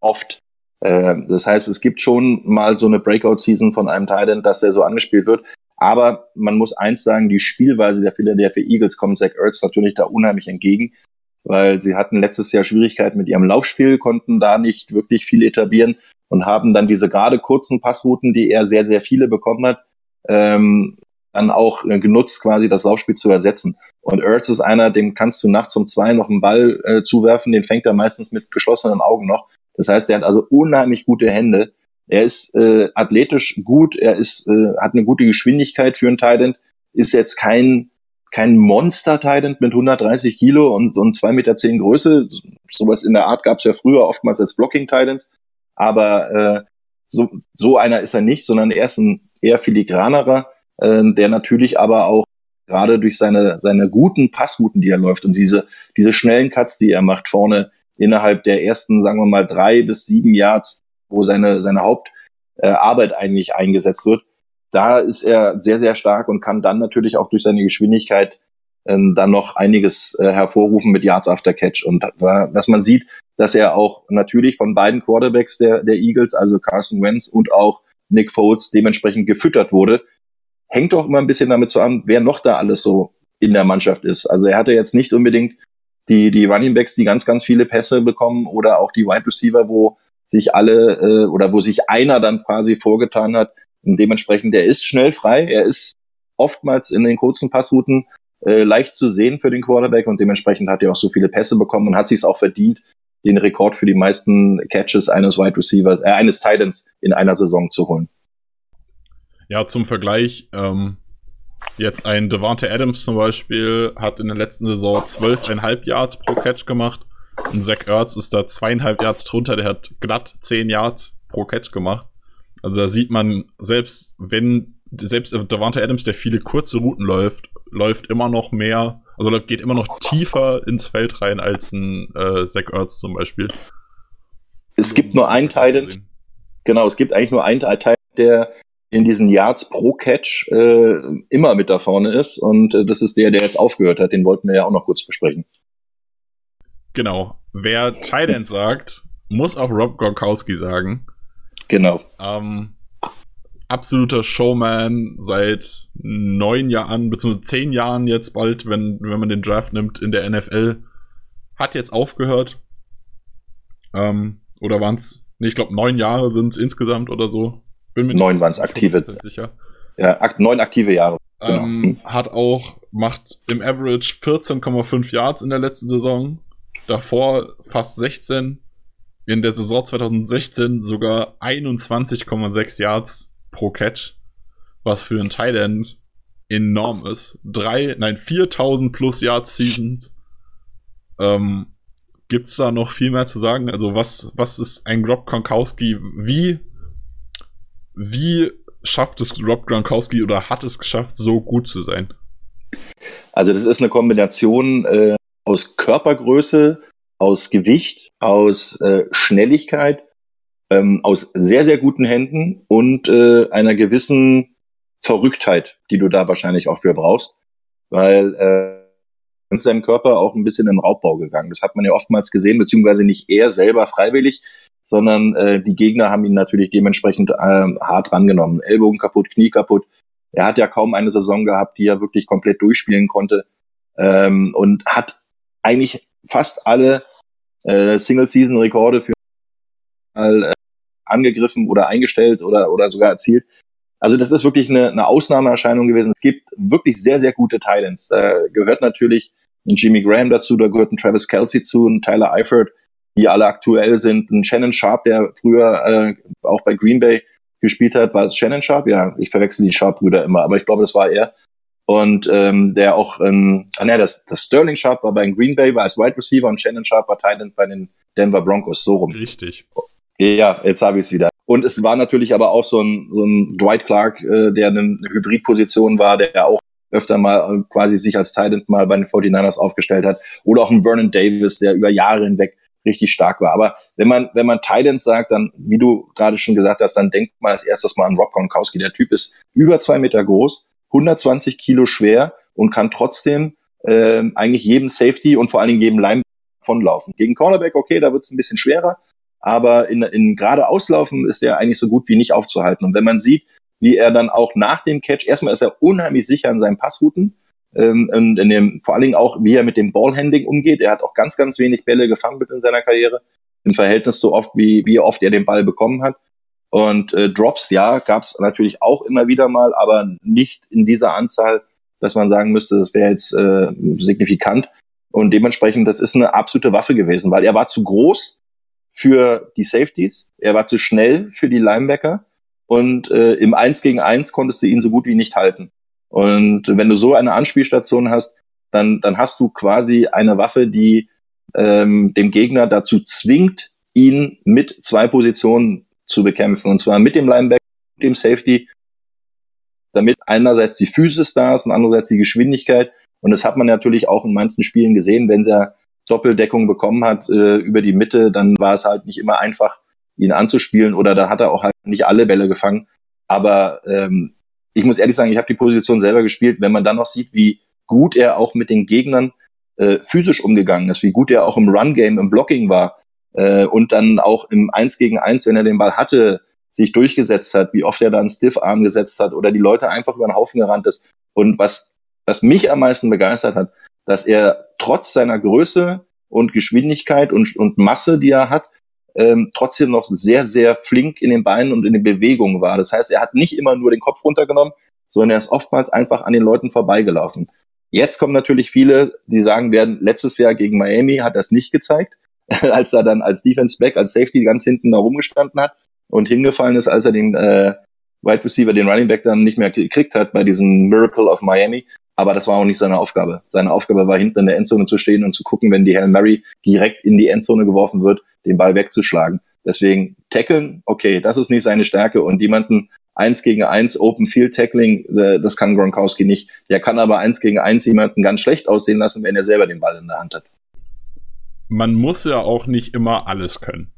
oft. Äh, das heißt, es gibt schon mal so eine Breakout-Season von einem Titan, dass der so angespielt wird. Aber man muss eins sagen, die Spielweise der Philadelphia Eagles kommt Zach Ertz natürlich da unheimlich entgegen, weil sie hatten letztes Jahr Schwierigkeiten mit ihrem Laufspiel, konnten da nicht wirklich viel etablieren und haben dann diese gerade kurzen Passrouten, die er sehr, sehr viele bekommen hat, ähm, dann auch äh, genutzt, quasi das Laufspiel zu ersetzen. Und Ertz ist einer, dem kannst du nachts um zwei noch einen Ball äh, zuwerfen, den fängt er meistens mit geschlossenen Augen noch. Das heißt, er hat also unheimlich gute Hände. Er ist äh, athletisch gut, er ist, äh, hat eine gute Geschwindigkeit für einen Titan, ist jetzt kein kein Monster Titan mit 130 Kilo und, und zwei Meter zehn Größe. Sowas in der Art gab es ja früher oftmals als Blocking Titans. Aber äh, so, so einer ist er nicht, sondern er ist ein eher filigranerer, äh, der natürlich aber auch gerade durch seine, seine guten Passrouten, die er läuft und diese, diese schnellen Cuts, die er macht vorne innerhalb der ersten, sagen wir mal, drei bis sieben Yards, wo seine, seine Hauptarbeit äh, eigentlich eingesetzt wird, da ist er sehr, sehr stark und kann dann natürlich auch durch seine Geschwindigkeit äh, dann noch einiges äh, hervorrufen mit Yards after Catch. Und was man sieht, dass er auch natürlich von beiden Quarterbacks der, der Eagles, also Carson Wentz und auch Nick Foles, dementsprechend gefüttert wurde hängt doch immer ein bisschen damit zusammen, wer noch da alles so in der Mannschaft ist. Also er hatte jetzt nicht unbedingt die, die Running Backs, die ganz, ganz viele Pässe bekommen oder auch die Wide Receiver, wo sich alle äh, oder wo sich einer dann quasi vorgetan hat. Und dementsprechend, der ist schnell frei, er ist oftmals in den kurzen Passrouten äh, leicht zu sehen für den Quarterback und dementsprechend hat er auch so viele Pässe bekommen und hat sich es auch verdient, den Rekord für die meisten Catches eines Wide Receivers, äh, eines Titans in einer Saison zu holen. Ja, zum Vergleich, ähm, jetzt ein Devante Adams zum Beispiel hat in der letzten Saison 12,5 Yards pro Catch gemacht. Und Zach Ertz ist da zweieinhalb Yards drunter, der hat glatt 10 Yards pro Catch gemacht. Also da sieht man, selbst wenn, selbst Devante Adams, der viele kurze Routen läuft, läuft immer noch mehr, also geht immer noch tiefer ins Feld rein als ein äh, Zach Ertz zum Beispiel. Es gibt nur einen Teil, genau, es gibt eigentlich nur einen Teil, der in diesen Yards pro Catch äh, immer mit da vorne ist. Und äh, das ist der, der jetzt aufgehört hat. Den wollten wir ja auch noch kurz besprechen. Genau. Wer Thailand sagt, muss auch Rob Gronkowski sagen. Genau. Ähm, absoluter Showman seit neun Jahren, beziehungsweise zehn Jahren jetzt bald, wenn, wenn man den Draft nimmt in der NFL. Hat jetzt aufgehört. Ähm, oder waren es, nee, ich glaube, neun Jahre sind es insgesamt oder so. Bin mir neun waren es aktive. Sicher. Ja, ak neun aktive Jahre. Genau. Ähm, hat auch, macht im Average 14,5 Yards in der letzten Saison. Davor fast 16. In der Saison 2016 sogar 21,6 Yards pro Catch. Was für ein Tight End enorm ist. Drei, nein, 4000 plus Yards Seasons. Ähm, gibt's da noch viel mehr zu sagen? Also was, was ist ein Rob Gronkowski? Wie, wie schafft es Rob Gronkowski oder hat es geschafft, so gut zu sein? Also das ist eine Kombination äh, aus Körpergröße, aus Gewicht, aus äh, Schnelligkeit, ähm, aus sehr, sehr guten Händen und äh, einer gewissen Verrücktheit, die du da wahrscheinlich auch für brauchst, weil äh, in seinem Körper auch ein bisschen in Raubbau gegangen. Das hat man ja oftmals gesehen, beziehungsweise nicht er selber freiwillig, sondern äh, die Gegner haben ihn natürlich dementsprechend äh, hart rangenommen. Ellbogen kaputt, Knie kaputt. Er hat ja kaum eine Saison gehabt, die er wirklich komplett durchspielen konnte ähm, und hat eigentlich fast alle äh, Single-Season-Rekorde für äh, angegriffen oder eingestellt oder, oder sogar erzielt. Also das ist wirklich eine, eine Ausnahmeerscheinung gewesen. Es gibt wirklich sehr, sehr gute Titans. Da gehört natürlich ein Jimmy Graham dazu, da gehört ein Travis Kelsey zu, ein Tyler Eifert, die alle aktuell sind. Ein Shannon Sharp, der früher äh, auch bei Green Bay gespielt hat, war es Shannon Sharp? Ja, ich verwechsel die Sharp-Brüder immer, aber ich glaube, das war er. Und ähm, der auch, ähm, ah, ne, das, das Sterling Sharp war bei Green Bay, war als Wide Receiver und Shannon Sharp war Titan bei den Denver Broncos, so rum. Richtig. Ja, jetzt habe ich es wieder. Und es war natürlich aber auch so ein, so ein Dwight Clark, äh, der eine Hybridposition war, der auch öfter mal äh, quasi sich als Titan mal bei den 49ers aufgestellt hat. Oder auch ein Vernon Davis, der über Jahre hinweg richtig stark war. Aber wenn man, wenn man Titans sagt, dann, wie du gerade schon gesagt hast, dann denkt man als erstes mal an Rob Gronkowski. Der Typ ist über zwei Meter groß, 120 Kilo schwer und kann trotzdem äh, eigentlich jedem Safety und vor allen Dingen jedem Line vonlaufen. Gegen Cornerback, okay, da wird es ein bisschen schwerer, aber in, in gerade Auslaufen ist er eigentlich so gut wie nicht aufzuhalten. Und wenn man sieht, wie er dann auch nach dem Catch, erstmal ist er unheimlich sicher in seinen Passrouten, ähm, und in dem, vor allen Dingen auch, wie er mit dem Ballhandling umgeht. Er hat auch ganz, ganz wenig Bälle gefangen in seiner Karriere, im Verhältnis so oft, wie, wie oft er den Ball bekommen hat. Und äh, Drops, ja, gab es natürlich auch immer wieder mal, aber nicht in dieser Anzahl, dass man sagen müsste, das wäre jetzt äh, signifikant. Und dementsprechend, das ist eine absolute Waffe gewesen, weil er war zu groß für die Safeties, er war zu schnell für die Linebacker und äh, im Eins gegen Eins konntest du ihn so gut wie nicht halten. Und wenn du so eine Anspielstation hast, dann, dann hast du quasi eine Waffe, die ähm, dem Gegner dazu zwingt, ihn mit zwei Positionen zu bekämpfen. Und zwar mit dem Linebacker, dem Safety, damit einerseits die Physis da ist und andererseits die Geschwindigkeit. Und das hat man natürlich auch in manchen Spielen gesehen, wenn er Doppeldeckung bekommen hat äh, über die Mitte, dann war es halt nicht immer einfach, ihn anzuspielen oder da hat er auch halt nicht alle Bälle gefangen. Aber ähm, ich muss ehrlich sagen, ich habe die Position selber gespielt. Wenn man dann noch sieht, wie gut er auch mit den Gegnern äh, physisch umgegangen ist, wie gut er auch im Run-Game, im Blocking war äh, und dann auch im Eins gegen Eins, wenn er den Ball hatte, sich durchgesetzt hat, wie oft er da einen Stiff-Arm gesetzt hat oder die Leute einfach über den Haufen gerannt ist. Und was, was mich am meisten begeistert hat, dass er trotz seiner Größe und Geschwindigkeit und, und Masse, die er hat, ähm, trotzdem noch sehr, sehr flink in den Beinen und in den Bewegungen war. Das heißt, er hat nicht immer nur den Kopf runtergenommen, sondern er ist oftmals einfach an den Leuten vorbeigelaufen. Jetzt kommen natürlich viele, die sagen werden, letztes Jahr gegen Miami hat es nicht gezeigt, [laughs] als er dann als Defense Back, als Safety ganz hinten da rumgestanden hat und hingefallen ist, als er den äh, Wide Receiver, den Running Back dann nicht mehr gekriegt hat bei diesem Miracle of Miami. Aber das war auch nicht seine Aufgabe. Seine Aufgabe war hinten in der Endzone zu stehen und zu gucken, wenn die Hail Mary direkt in die Endzone geworfen wird, den Ball wegzuschlagen. Deswegen tackeln, okay, das ist nicht seine Stärke und jemanden eins gegen eins Open Field Tackling, äh, das kann Gronkowski nicht. Der kann aber eins gegen eins jemanden ganz schlecht aussehen lassen, wenn er selber den Ball in der Hand hat. Man muss ja auch nicht immer alles können.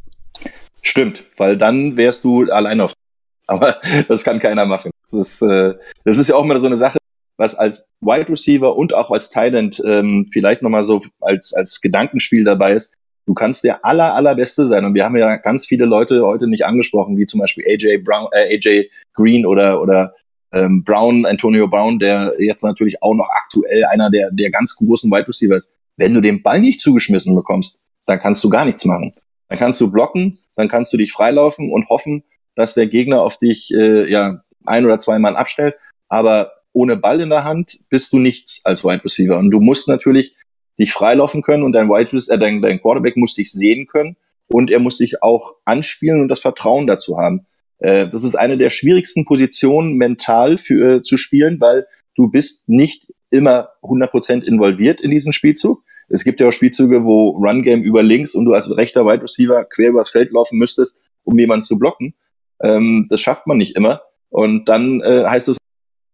Stimmt, weil dann wärst du allein auf. [laughs] Aber das kann keiner machen. Das ist, äh, das ist ja auch immer so eine Sache, was als Wide Receiver und auch als Thailand ähm, vielleicht nochmal so als, als Gedankenspiel dabei ist. Du kannst der aller, allerbeste sein. Und wir haben ja ganz viele Leute heute nicht angesprochen, wie zum Beispiel AJ Brown, äh, AJ Green oder, oder ähm, Brown, Antonio Brown, der jetzt natürlich auch noch aktuell einer der, der ganz großen Wide Receiver ist. Wenn du den Ball nicht zugeschmissen bekommst, dann kannst du gar nichts machen. Dann kannst du blocken, dann kannst du dich freilaufen und hoffen, dass der Gegner auf dich äh, ja ein oder zwei Mann abstellt. Aber ohne Ball in der Hand bist du nichts als Wide Receiver. Und du musst natürlich dich freilaufen können und dein Wide äh, dein, dein Quarterback muss dich sehen können und er muss dich auch anspielen und das Vertrauen dazu haben. Äh, das ist eine der schwierigsten Positionen mental für, äh, zu spielen, weil du bist nicht immer 100% involviert in diesen Spielzug. Es gibt ja auch Spielzüge, wo Run Game über links und du als rechter Wide Receiver quer übers Feld laufen müsstest, um jemanden zu blocken. Ähm, das schafft man nicht immer. Und dann äh, heißt es,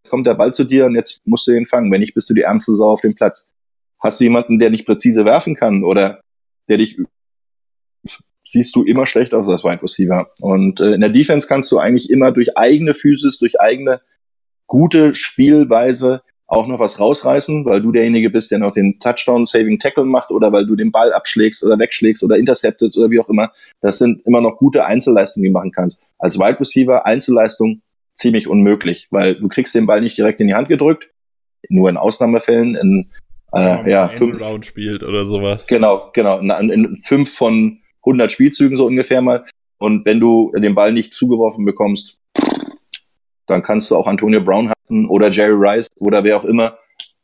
jetzt kommt der Ball zu dir und jetzt musst du ihn fangen. Wenn nicht, bist du die ärmste Sau auf dem Platz. Hast du jemanden, der nicht präzise werfen kann oder der dich siehst du immer schlecht aus als Wide Receiver. Und äh, in der Defense kannst du eigentlich immer durch eigene Physis, durch eigene gute Spielweise auch noch was rausreißen, weil du derjenige bist, der noch den Touchdown-Saving-Tackle macht oder weil du den Ball abschlägst oder wegschlägst oder interceptest oder wie auch immer. Das sind immer noch gute Einzelleistungen, die du machen kannst. Als Wide Receiver Einzelleistung ziemlich unmöglich, weil du kriegst den Ball nicht direkt in die Hand gedrückt, nur in Ausnahmefällen, in äh, ja, ja fünf Round spielt oder sowas. Genau, genau, in, in fünf von 100 Spielzügen so ungefähr mal. Und wenn du den Ball nicht zugeworfen bekommst, dann kannst du auch Antonio Brown oder Jerry Rice oder wer auch immer,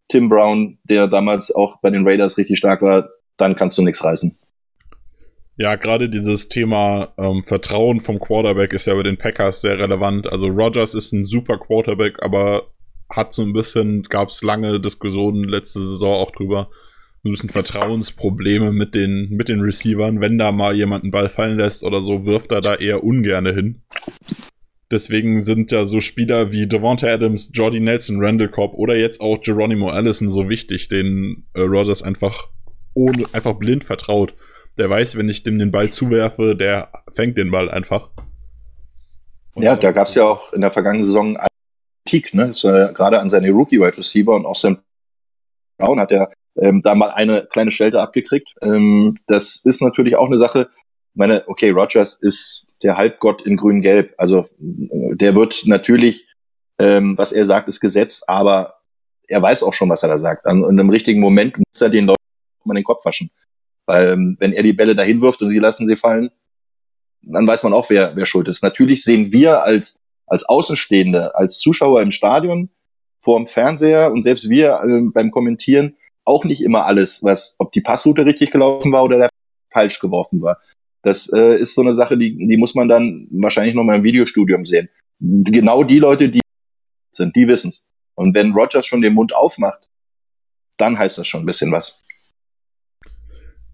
Tim Brown, der damals auch bei den Raiders richtig stark war, dann kannst du nichts reißen. Ja, gerade dieses Thema ähm, Vertrauen vom Quarterback ist ja bei den Packers sehr relevant. Also Rogers ist ein super Quarterback, aber hat so ein bisschen, gab es lange Diskussionen letzte Saison auch drüber, ein bisschen Vertrauensprobleme mit den, mit den Receivern. Wenn da mal jemand einen Ball fallen lässt oder so, wirft er da eher ungerne hin. Deswegen sind ja so Spieler wie Devonta Adams, Jordy Nelson, Randall Cobb oder jetzt auch Geronimo Allison so wichtig, denen äh, Rodgers einfach ohne, einfach blind vertraut. Der weiß, wenn ich dem den Ball zuwerfe, der fängt den Ball einfach. Und ja, da gab es ja auch in der vergangenen Saison Kritik, ne? Äh, gerade an seine Rookie-Wide Receiver und auch Sam Brown hat er ähm, da mal eine kleine Schelte abgekriegt. Ähm, das ist natürlich auch eine Sache. Ich meine, okay, Rogers ist der Halbgott in grün-gelb. Also der wird natürlich, ähm, was er sagt, ist Gesetz, aber er weiß auch schon, was er da sagt. Und im richtigen Moment muss er den Leuten mal den Kopf waschen. Weil ähm, wenn er die Bälle dahin wirft und sie lassen sie fallen, dann weiß man auch, wer, wer schuld ist. Natürlich sehen wir als, als Außenstehende, als Zuschauer im Stadion, vor dem Fernseher und selbst wir äh, beim Kommentieren auch nicht immer alles, was, ob die Passroute richtig gelaufen war oder der falsch geworfen war. Das äh, ist so eine Sache, die, die muss man dann wahrscheinlich noch mal im Videostudium sehen. Genau die Leute, die sind, die wissen's. Und wenn Rogers schon den Mund aufmacht, dann heißt das schon ein bisschen was.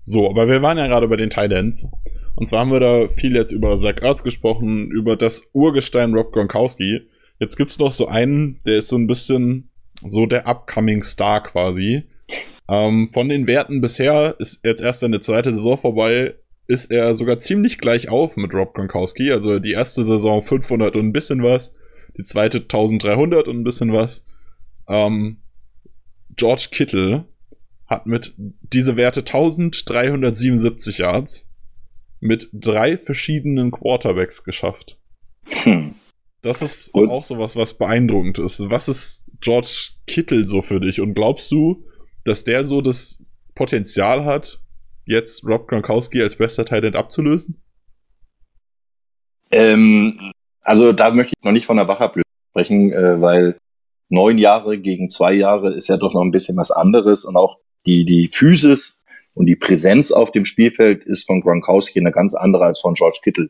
So, aber wir waren ja gerade bei den Titans. Und zwar haben wir da viel jetzt über Zach Ertz gesprochen, über das Urgestein Rob Gronkowski. Jetzt gibt's noch so einen, der ist so ein bisschen so der upcoming Star quasi. Ähm, von den Werten bisher ist jetzt erst seine zweite Saison vorbei, ist er sogar ziemlich gleich auf mit Rob Gronkowski. Also die erste Saison 500 und ein bisschen was, die zweite 1300 und ein bisschen was. Ähm, George Kittle hat mit diese Werte 1377 Yards mit drei verschiedenen Quarterbacks geschafft. Hm. Das ist und? auch sowas, was beeindruckend ist. Was ist George Kittle so für dich? Und glaubst du, dass der so das Potenzial hat, jetzt Rob Gronkowski als bester Talent abzulösen? Ähm, also da möchte ich noch nicht von der Wachablösung sprechen, äh, weil neun Jahre gegen zwei Jahre ist ja doch noch ein bisschen was anderes und auch die, die Physis und die Präsenz auf dem Spielfeld ist von Gronkowski eine ganz andere als von George Kittle.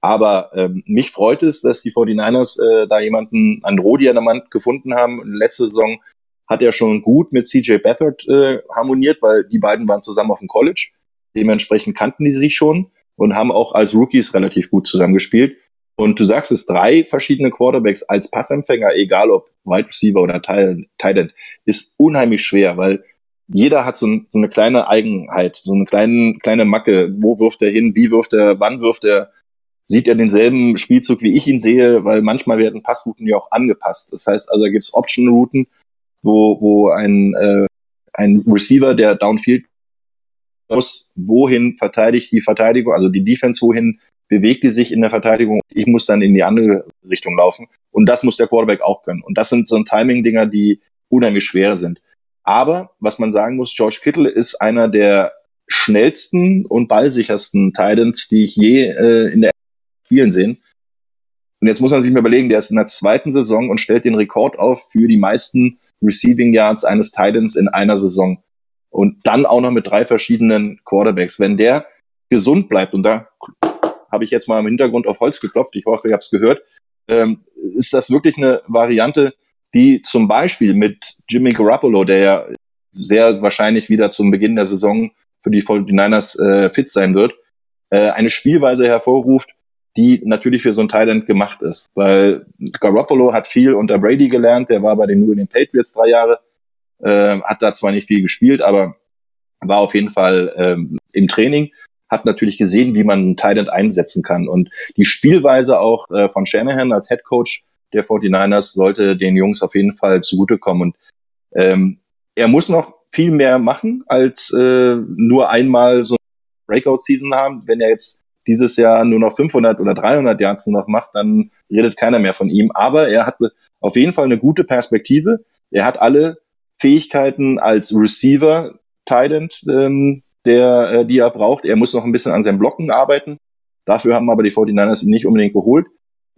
Aber ähm, mich freut es, dass die 49ers äh, da jemanden an Rodi an der Wand gefunden haben. Letzte Saison hat er schon gut mit CJ Beathard äh, harmoniert, weil die beiden waren zusammen auf dem College. Dementsprechend kannten die sich schon und haben auch als Rookies relativ gut zusammengespielt. Und du sagst es, drei verschiedene Quarterbacks als Passempfänger, egal ob Wide Receiver oder Tight End, ist unheimlich schwer, weil jeder hat so, ein, so, eine kleine Eigenheit, so eine kleine, kleine Macke. Wo wirft er hin? Wie wirft er? Wann wirft er? Sieht er denselben Spielzug, wie ich ihn sehe? Weil manchmal werden Passrouten ja auch angepasst. Das heißt also, da gibt es Option-Routen, wo, wo ein, äh, ein Receiver, der downfield muss, wohin verteidigt die Verteidigung, also die Defense, wohin bewegt die sich in der Verteidigung. Ich muss dann in die andere Richtung laufen. Und das muss der Quarterback auch können. Und das sind so Timing-Dinger, die unheimlich schwer sind. Aber was man sagen muss, George Kittle ist einer der schnellsten und ballsichersten Titans, die ich je äh, in der Spielen sehen. Und jetzt muss man sich mal überlegen, der ist in der zweiten Saison und stellt den Rekord auf für die meisten Receiving Yards eines Titans in einer Saison. Und dann auch noch mit drei verschiedenen Quarterbacks. Wenn der gesund bleibt, und da habe ich jetzt mal im Hintergrund auf Holz geklopft, ich hoffe, ihr habt es gehört, ähm, ist das wirklich eine Variante, die zum Beispiel mit Jimmy Garoppolo, der ja sehr wahrscheinlich wieder zum Beginn der Saison für die 49ers äh, fit sein wird, äh, eine Spielweise hervorruft, die natürlich für so ein Thailand gemacht ist. Weil Garoppolo hat viel unter Brady gelernt, der war bei den New England Patriots drei Jahre, äh, hat da zwar nicht viel gespielt, aber war auf jeden Fall ähm, im Training, hat natürlich gesehen, wie man einen Thailand einsetzen kann. Und die Spielweise auch äh, von Shanahan als Head Coach der 49ers sollte den Jungs auf jeden Fall zugutekommen. Und ähm, er muss noch viel mehr machen, als äh, nur einmal so eine Breakout-Season haben. Wenn er jetzt dieses Jahr nur noch 500 oder 300 Yards noch macht, dann redet keiner mehr von ihm. Aber er hat auf jeden Fall eine gute Perspektive. Er hat alle Fähigkeiten als Receiver, Tident, ähm, der, äh, die er braucht. Er muss noch ein bisschen an seinem Blocken arbeiten. Dafür haben aber die 49ers ihn nicht unbedingt geholt.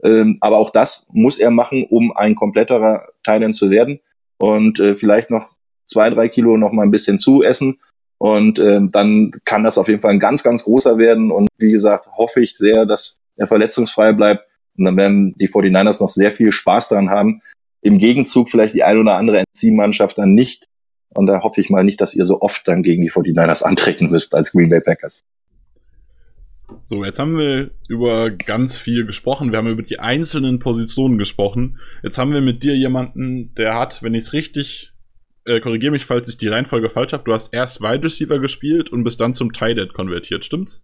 Ähm, aber auch das muss er machen, um ein kompletterer Thailand zu werden und äh, vielleicht noch zwei, drei Kilo noch mal ein bisschen zu essen. Und ähm, dann kann das auf jeden Fall ein ganz, ganz großer werden. Und wie gesagt, hoffe ich sehr, dass er verletzungsfrei bleibt. Und dann werden die 49ers noch sehr viel Spaß daran haben. Im Gegenzug vielleicht die ein oder andere NC-Mannschaft dann nicht. Und da hoffe ich mal nicht, dass ihr so oft dann gegen die 49ers antreten müsst als Green Bay Packers. So, jetzt haben wir über ganz viel gesprochen. Wir haben über die einzelnen Positionen gesprochen. Jetzt haben wir mit dir jemanden, der hat, wenn ich es richtig äh, korrigiere mich, falls ich die Reihenfolge falsch habe, du hast erst Wide Receiver gespielt und bist dann zum Tight End konvertiert, stimmt's?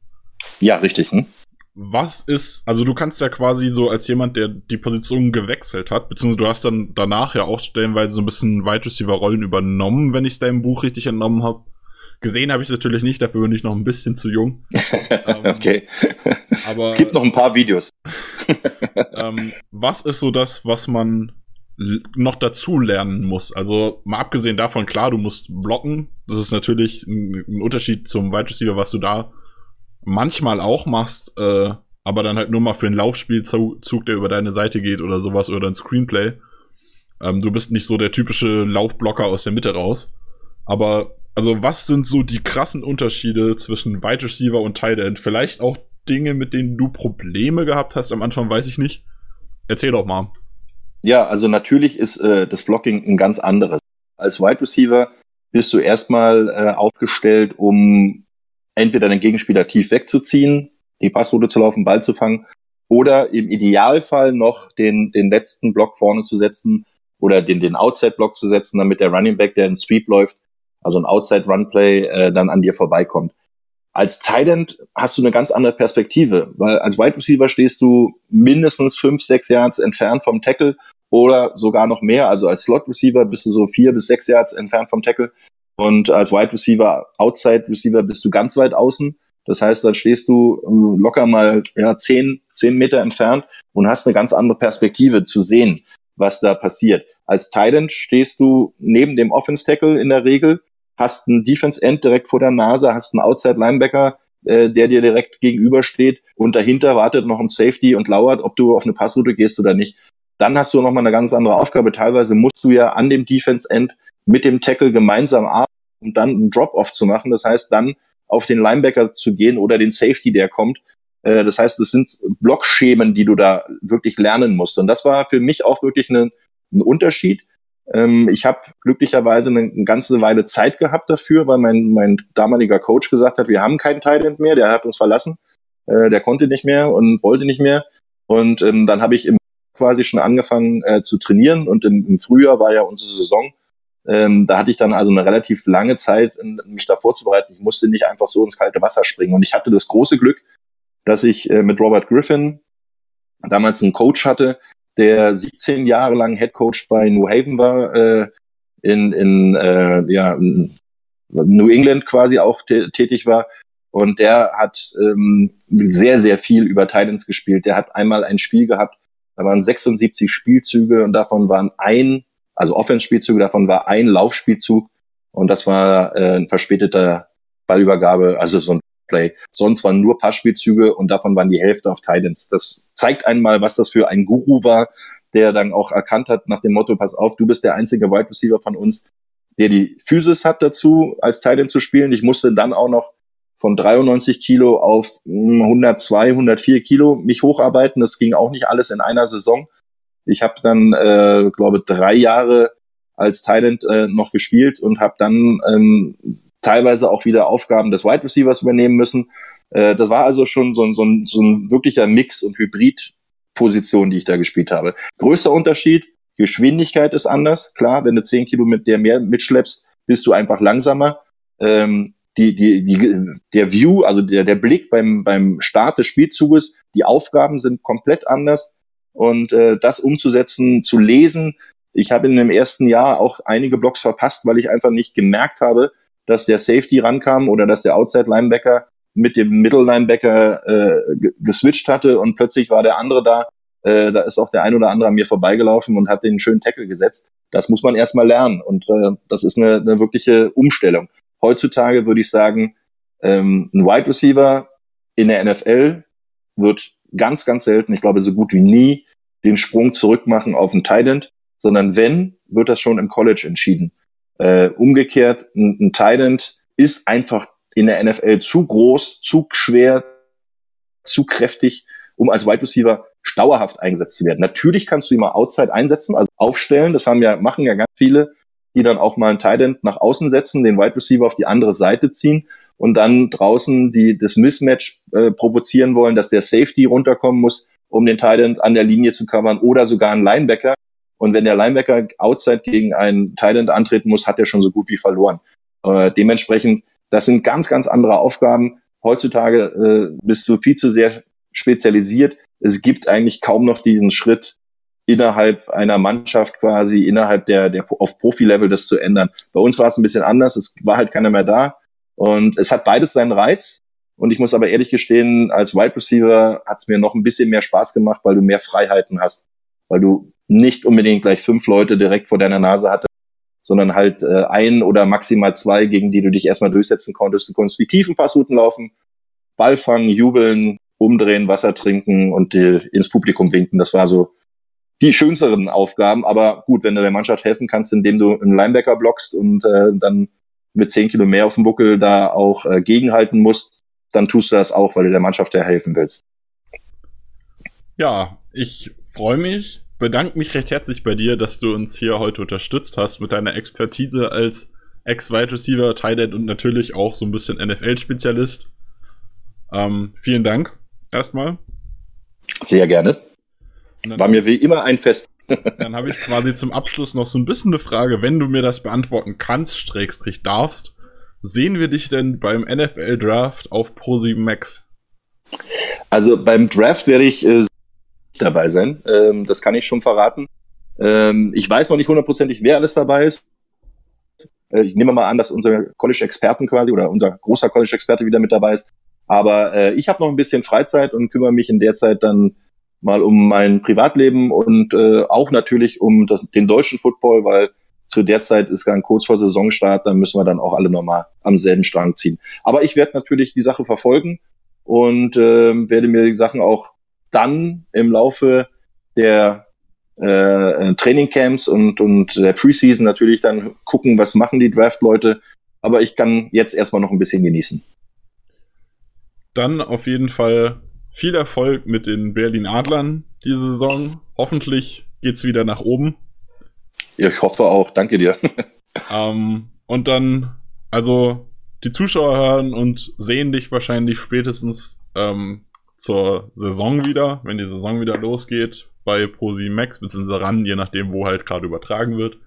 Ja, richtig. Hm? Was ist, also du kannst ja quasi so als jemand, der die Position gewechselt hat, beziehungsweise du hast dann danach ja auch stellenweise so ein bisschen Wide Receiver Rollen übernommen, wenn ich es deinem Buch richtig entnommen habe. Gesehen habe ich es natürlich nicht, dafür bin ich noch ein bisschen zu jung. [laughs] ähm, okay. Aber es gibt noch ein paar Videos. [laughs] ähm, was ist so das, was man noch dazu lernen muss? Also mal abgesehen davon, klar, du musst blocken. Das ist natürlich ein, Unterschied zum Wide Receiver, was du da manchmal auch machst, äh, aber dann halt nur mal für einen Laufspielzug, der über deine Seite geht oder sowas oder ein Screenplay. Ähm, du bist nicht so der typische Laufblocker aus der Mitte raus. Aber also was sind so die krassen Unterschiede zwischen Wide Receiver und Tight End? Vielleicht auch Dinge, mit denen du Probleme gehabt hast am Anfang, weiß ich nicht. Erzähl doch mal. Ja, also natürlich ist äh, das Blocking ein ganz anderes. Als Wide Receiver bist du erstmal äh, aufgestellt, um entweder den Gegenspieler tief wegzuziehen, die Passroute zu laufen, Ball zu fangen, oder im Idealfall noch den, den letzten Block vorne zu setzen oder den, den Outside-Block zu setzen, damit der Running Back, der in Sweep läuft, also ein Outside-Run-Play, äh, dann an dir vorbeikommt. Als Tight hast du eine ganz andere Perspektive, weil als Wide Receiver stehst du mindestens fünf, sechs Yards entfernt vom Tackle oder sogar noch mehr. Also als Slot Receiver bist du so vier bis sechs Yards entfernt vom Tackle und als Wide Receiver, Outside Receiver bist du ganz weit außen. Das heißt, dann stehst du ähm, locker mal ja, zehn, zehn Meter entfernt und hast eine ganz andere Perspektive zu sehen, was da passiert. Als Titan stehst du neben dem Offense Tackle in der Regel hast einen Defense End direkt vor der Nase, hast einen Outside Linebacker, äh, der dir direkt gegenübersteht und dahinter wartet noch ein Safety und lauert, ob du auf eine Passroute gehst oder nicht. Dann hast du noch mal eine ganz andere Aufgabe. Teilweise musst du ja an dem Defense End mit dem Tackle gemeinsam arbeiten, um dann einen Drop-Off zu machen. Das heißt, dann auf den Linebacker zu gehen oder den Safety, der kommt. Äh, das heißt, es sind Blockschemen, die du da wirklich lernen musst. Und das war für mich auch wirklich ein, ein Unterschied. Ähm, ich habe glücklicherweise eine, ganze Weile Zeit gehabt dafür, weil mein, mein damaliger Coach gesagt hat, wir haben keinen Tight mehr, der hat uns verlassen, äh, der konnte nicht mehr und wollte nicht mehr. Und ähm, dann habe ich im quasi schon angefangen äh, zu trainieren und im, im, Frühjahr war ja unsere Saison. Ähm, da hatte ich dann also eine relativ lange Zeit, mich da vorzubereiten. Ich musste nicht einfach so ins kalte Wasser springen. Und ich hatte das große Glück, dass ich äh, mit Robert Griffin damals einen Coach hatte, der 17 Jahre lang Head Coach bei New Haven war, äh, in, in, äh, ja, in New England quasi auch tätig war. Und der hat ähm, sehr, sehr viel über Titans gespielt. Der hat einmal ein Spiel gehabt, da waren 76 Spielzüge und davon waren ein, also Offense-Spielzüge, davon war ein Laufspielzug und das war äh, ein verspäteter Ballübergabe, also so ein Play. Sonst waren nur Passspielzüge und davon waren die Hälfte auf Titans. Das zeigt einmal, was das für ein Guru war, der dann auch erkannt hat nach dem Motto, pass auf, du bist der einzige Wide Receiver von uns, der die Physis hat dazu, als Titan zu spielen. Ich musste dann auch noch von 93 Kilo auf 102, hm, 104 Kilo mich hocharbeiten. Das ging auch nicht alles in einer Saison. Ich habe dann, äh, glaube drei Jahre als Thailand äh, noch gespielt und habe dann ähm, teilweise auch wieder Aufgaben des Wide Receivers übernehmen müssen. Äh, das war also schon so, so, ein, so ein wirklicher Mix und Hybrid-Position, die ich da gespielt habe. Größter Unterschied, Geschwindigkeit ist anders. Klar, wenn du 10 Kilo mit der mehr mitschleppst, bist du einfach langsamer. Ähm, die, die, die, der View, also der, der Blick beim, beim Start des Spielzuges, die Aufgaben sind komplett anders. Und äh, das umzusetzen, zu lesen, ich habe in dem ersten Jahr auch einige Blocks verpasst, weil ich einfach nicht gemerkt habe, dass der Safety rankam oder dass der Outside Linebacker mit dem Middle Linebacker äh, geswitcht hatte und plötzlich war der andere da. Äh, da ist auch der ein oder andere an mir vorbeigelaufen und hat den schönen Tackle gesetzt. Das muss man erstmal lernen und äh, das ist eine, eine wirkliche Umstellung. Heutzutage würde ich sagen, ähm, ein Wide Receiver in der NFL wird ganz, ganz selten, ich glaube so gut wie nie, den Sprung zurück machen auf ein Tight End, sondern wenn, wird das schon im College entschieden. Äh, umgekehrt, ein, ein Tight ist einfach in der NFL zu groß, zu schwer, zu kräftig, um als Wide Receiver dauerhaft eingesetzt zu werden. Natürlich kannst du ihn mal outside einsetzen, also aufstellen. Das haben ja, machen ja ganz viele, die dann auch mal einen Tight nach außen setzen, den Wide Receiver auf die andere Seite ziehen und dann draußen die, das Mismatch äh, provozieren wollen, dass der Safety runterkommen muss, um den Tight an der Linie zu covern oder sogar ein Linebacker, und wenn der Linebacker outside gegen einen Thailand antreten muss, hat er schon so gut wie verloren. Äh, dementsprechend, das sind ganz, ganz andere Aufgaben. Heutzutage äh, bist du viel zu sehr spezialisiert. Es gibt eigentlich kaum noch diesen Schritt innerhalb einer Mannschaft quasi, innerhalb der, der auf Profi-Level das zu ändern. Bei uns war es ein bisschen anders. Es war halt keiner mehr da. Und es hat beides seinen Reiz. Und ich muss aber ehrlich gestehen, als Wide Receiver hat es mir noch ein bisschen mehr Spaß gemacht, weil du mehr Freiheiten hast. Weil du nicht unbedingt gleich fünf Leute direkt vor deiner Nase hatte, sondern halt äh, ein oder maximal zwei, gegen die du dich erstmal durchsetzen konntest. Du konntest die tiefen Passrouten laufen, Ball fangen, jubeln, umdrehen, Wasser trinken und die, ins Publikum winken. Das war so die schönsten Aufgaben. Aber gut, wenn du der Mannschaft helfen kannst, indem du einen Linebacker blockst und äh, dann mit zehn Kilo mehr auf dem Buckel da auch äh, gegenhalten musst, dann tust du das auch, weil du der Mannschaft ja helfen willst. Ja, ich freue mich, bedanke mich recht herzlich bei dir, dass du uns hier heute unterstützt hast mit deiner Expertise als Ex-Wide Receiver, Tight End und natürlich auch so ein bisschen NFL-Spezialist. Ähm, vielen Dank erstmal. Sehr gerne. War mir wie immer ein Fest. [laughs] dann habe ich quasi zum Abschluss noch so ein bisschen eine Frage, wenn du mir das beantworten kannst, Strägstrich darfst. Sehen wir dich denn beim NFL Draft auf Pro7 Max? Also beim Draft werde ich äh, dabei sein. Ähm, das kann ich schon verraten. Ähm, ich weiß noch nicht hundertprozentig, wer alles dabei ist. Äh, ich nehme mal an, dass unser College-Experten quasi oder unser großer College-Experte wieder mit dabei ist. Aber äh, ich habe noch ein bisschen Freizeit und kümmere mich in der Zeit dann mal um mein Privatleben und äh, auch natürlich um das, den deutschen Football, weil zu der Zeit ist dann kurz vor Saisonstart, dann müssen wir dann auch alle nochmal am selben Strang ziehen. Aber ich werde natürlich die Sache verfolgen und äh, werde mir die Sachen auch dann im Laufe der äh, Trainingcamps und, und der Preseason natürlich dann gucken, was machen die Draft-Leute. Aber ich kann jetzt erstmal noch ein bisschen genießen. Dann auf jeden Fall viel Erfolg mit den Berlin Adlern diese Saison. Hoffentlich geht's wieder nach oben. Ja, ich hoffe auch. Danke dir. [laughs] ähm, und dann, also die Zuschauer hören und sehen dich wahrscheinlich spätestens ähm, zur Saison wieder, wenn die Saison wieder losgeht, bei Pro7 Max, beziehungsweise ran, je nachdem, wo halt gerade übertragen wird.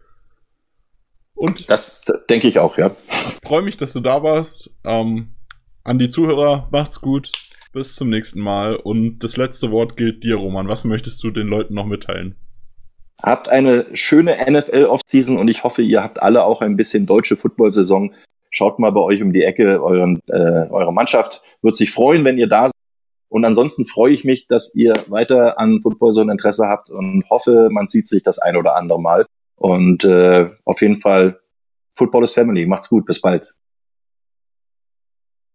Und das denke ich auch, ja. Ich freue mich, dass du da warst. Ähm, an die Zuhörer, macht's gut. Bis zum nächsten Mal. Und das letzte Wort gilt dir, Roman. Was möchtest du den Leuten noch mitteilen? Habt eine schöne NFL-Offseason und ich hoffe, ihr habt alle auch ein bisschen deutsche Football-Saison. Schaut mal bei euch um die Ecke. Euren, äh, eure Mannschaft wird sich freuen, wenn ihr da seid. Und ansonsten freue ich mich, dass ihr weiter an Football so ein Interesse habt und hoffe, man sieht sich das ein oder andere Mal. Und äh, auf jeden Fall, Football is Family. Macht's gut, bis bald.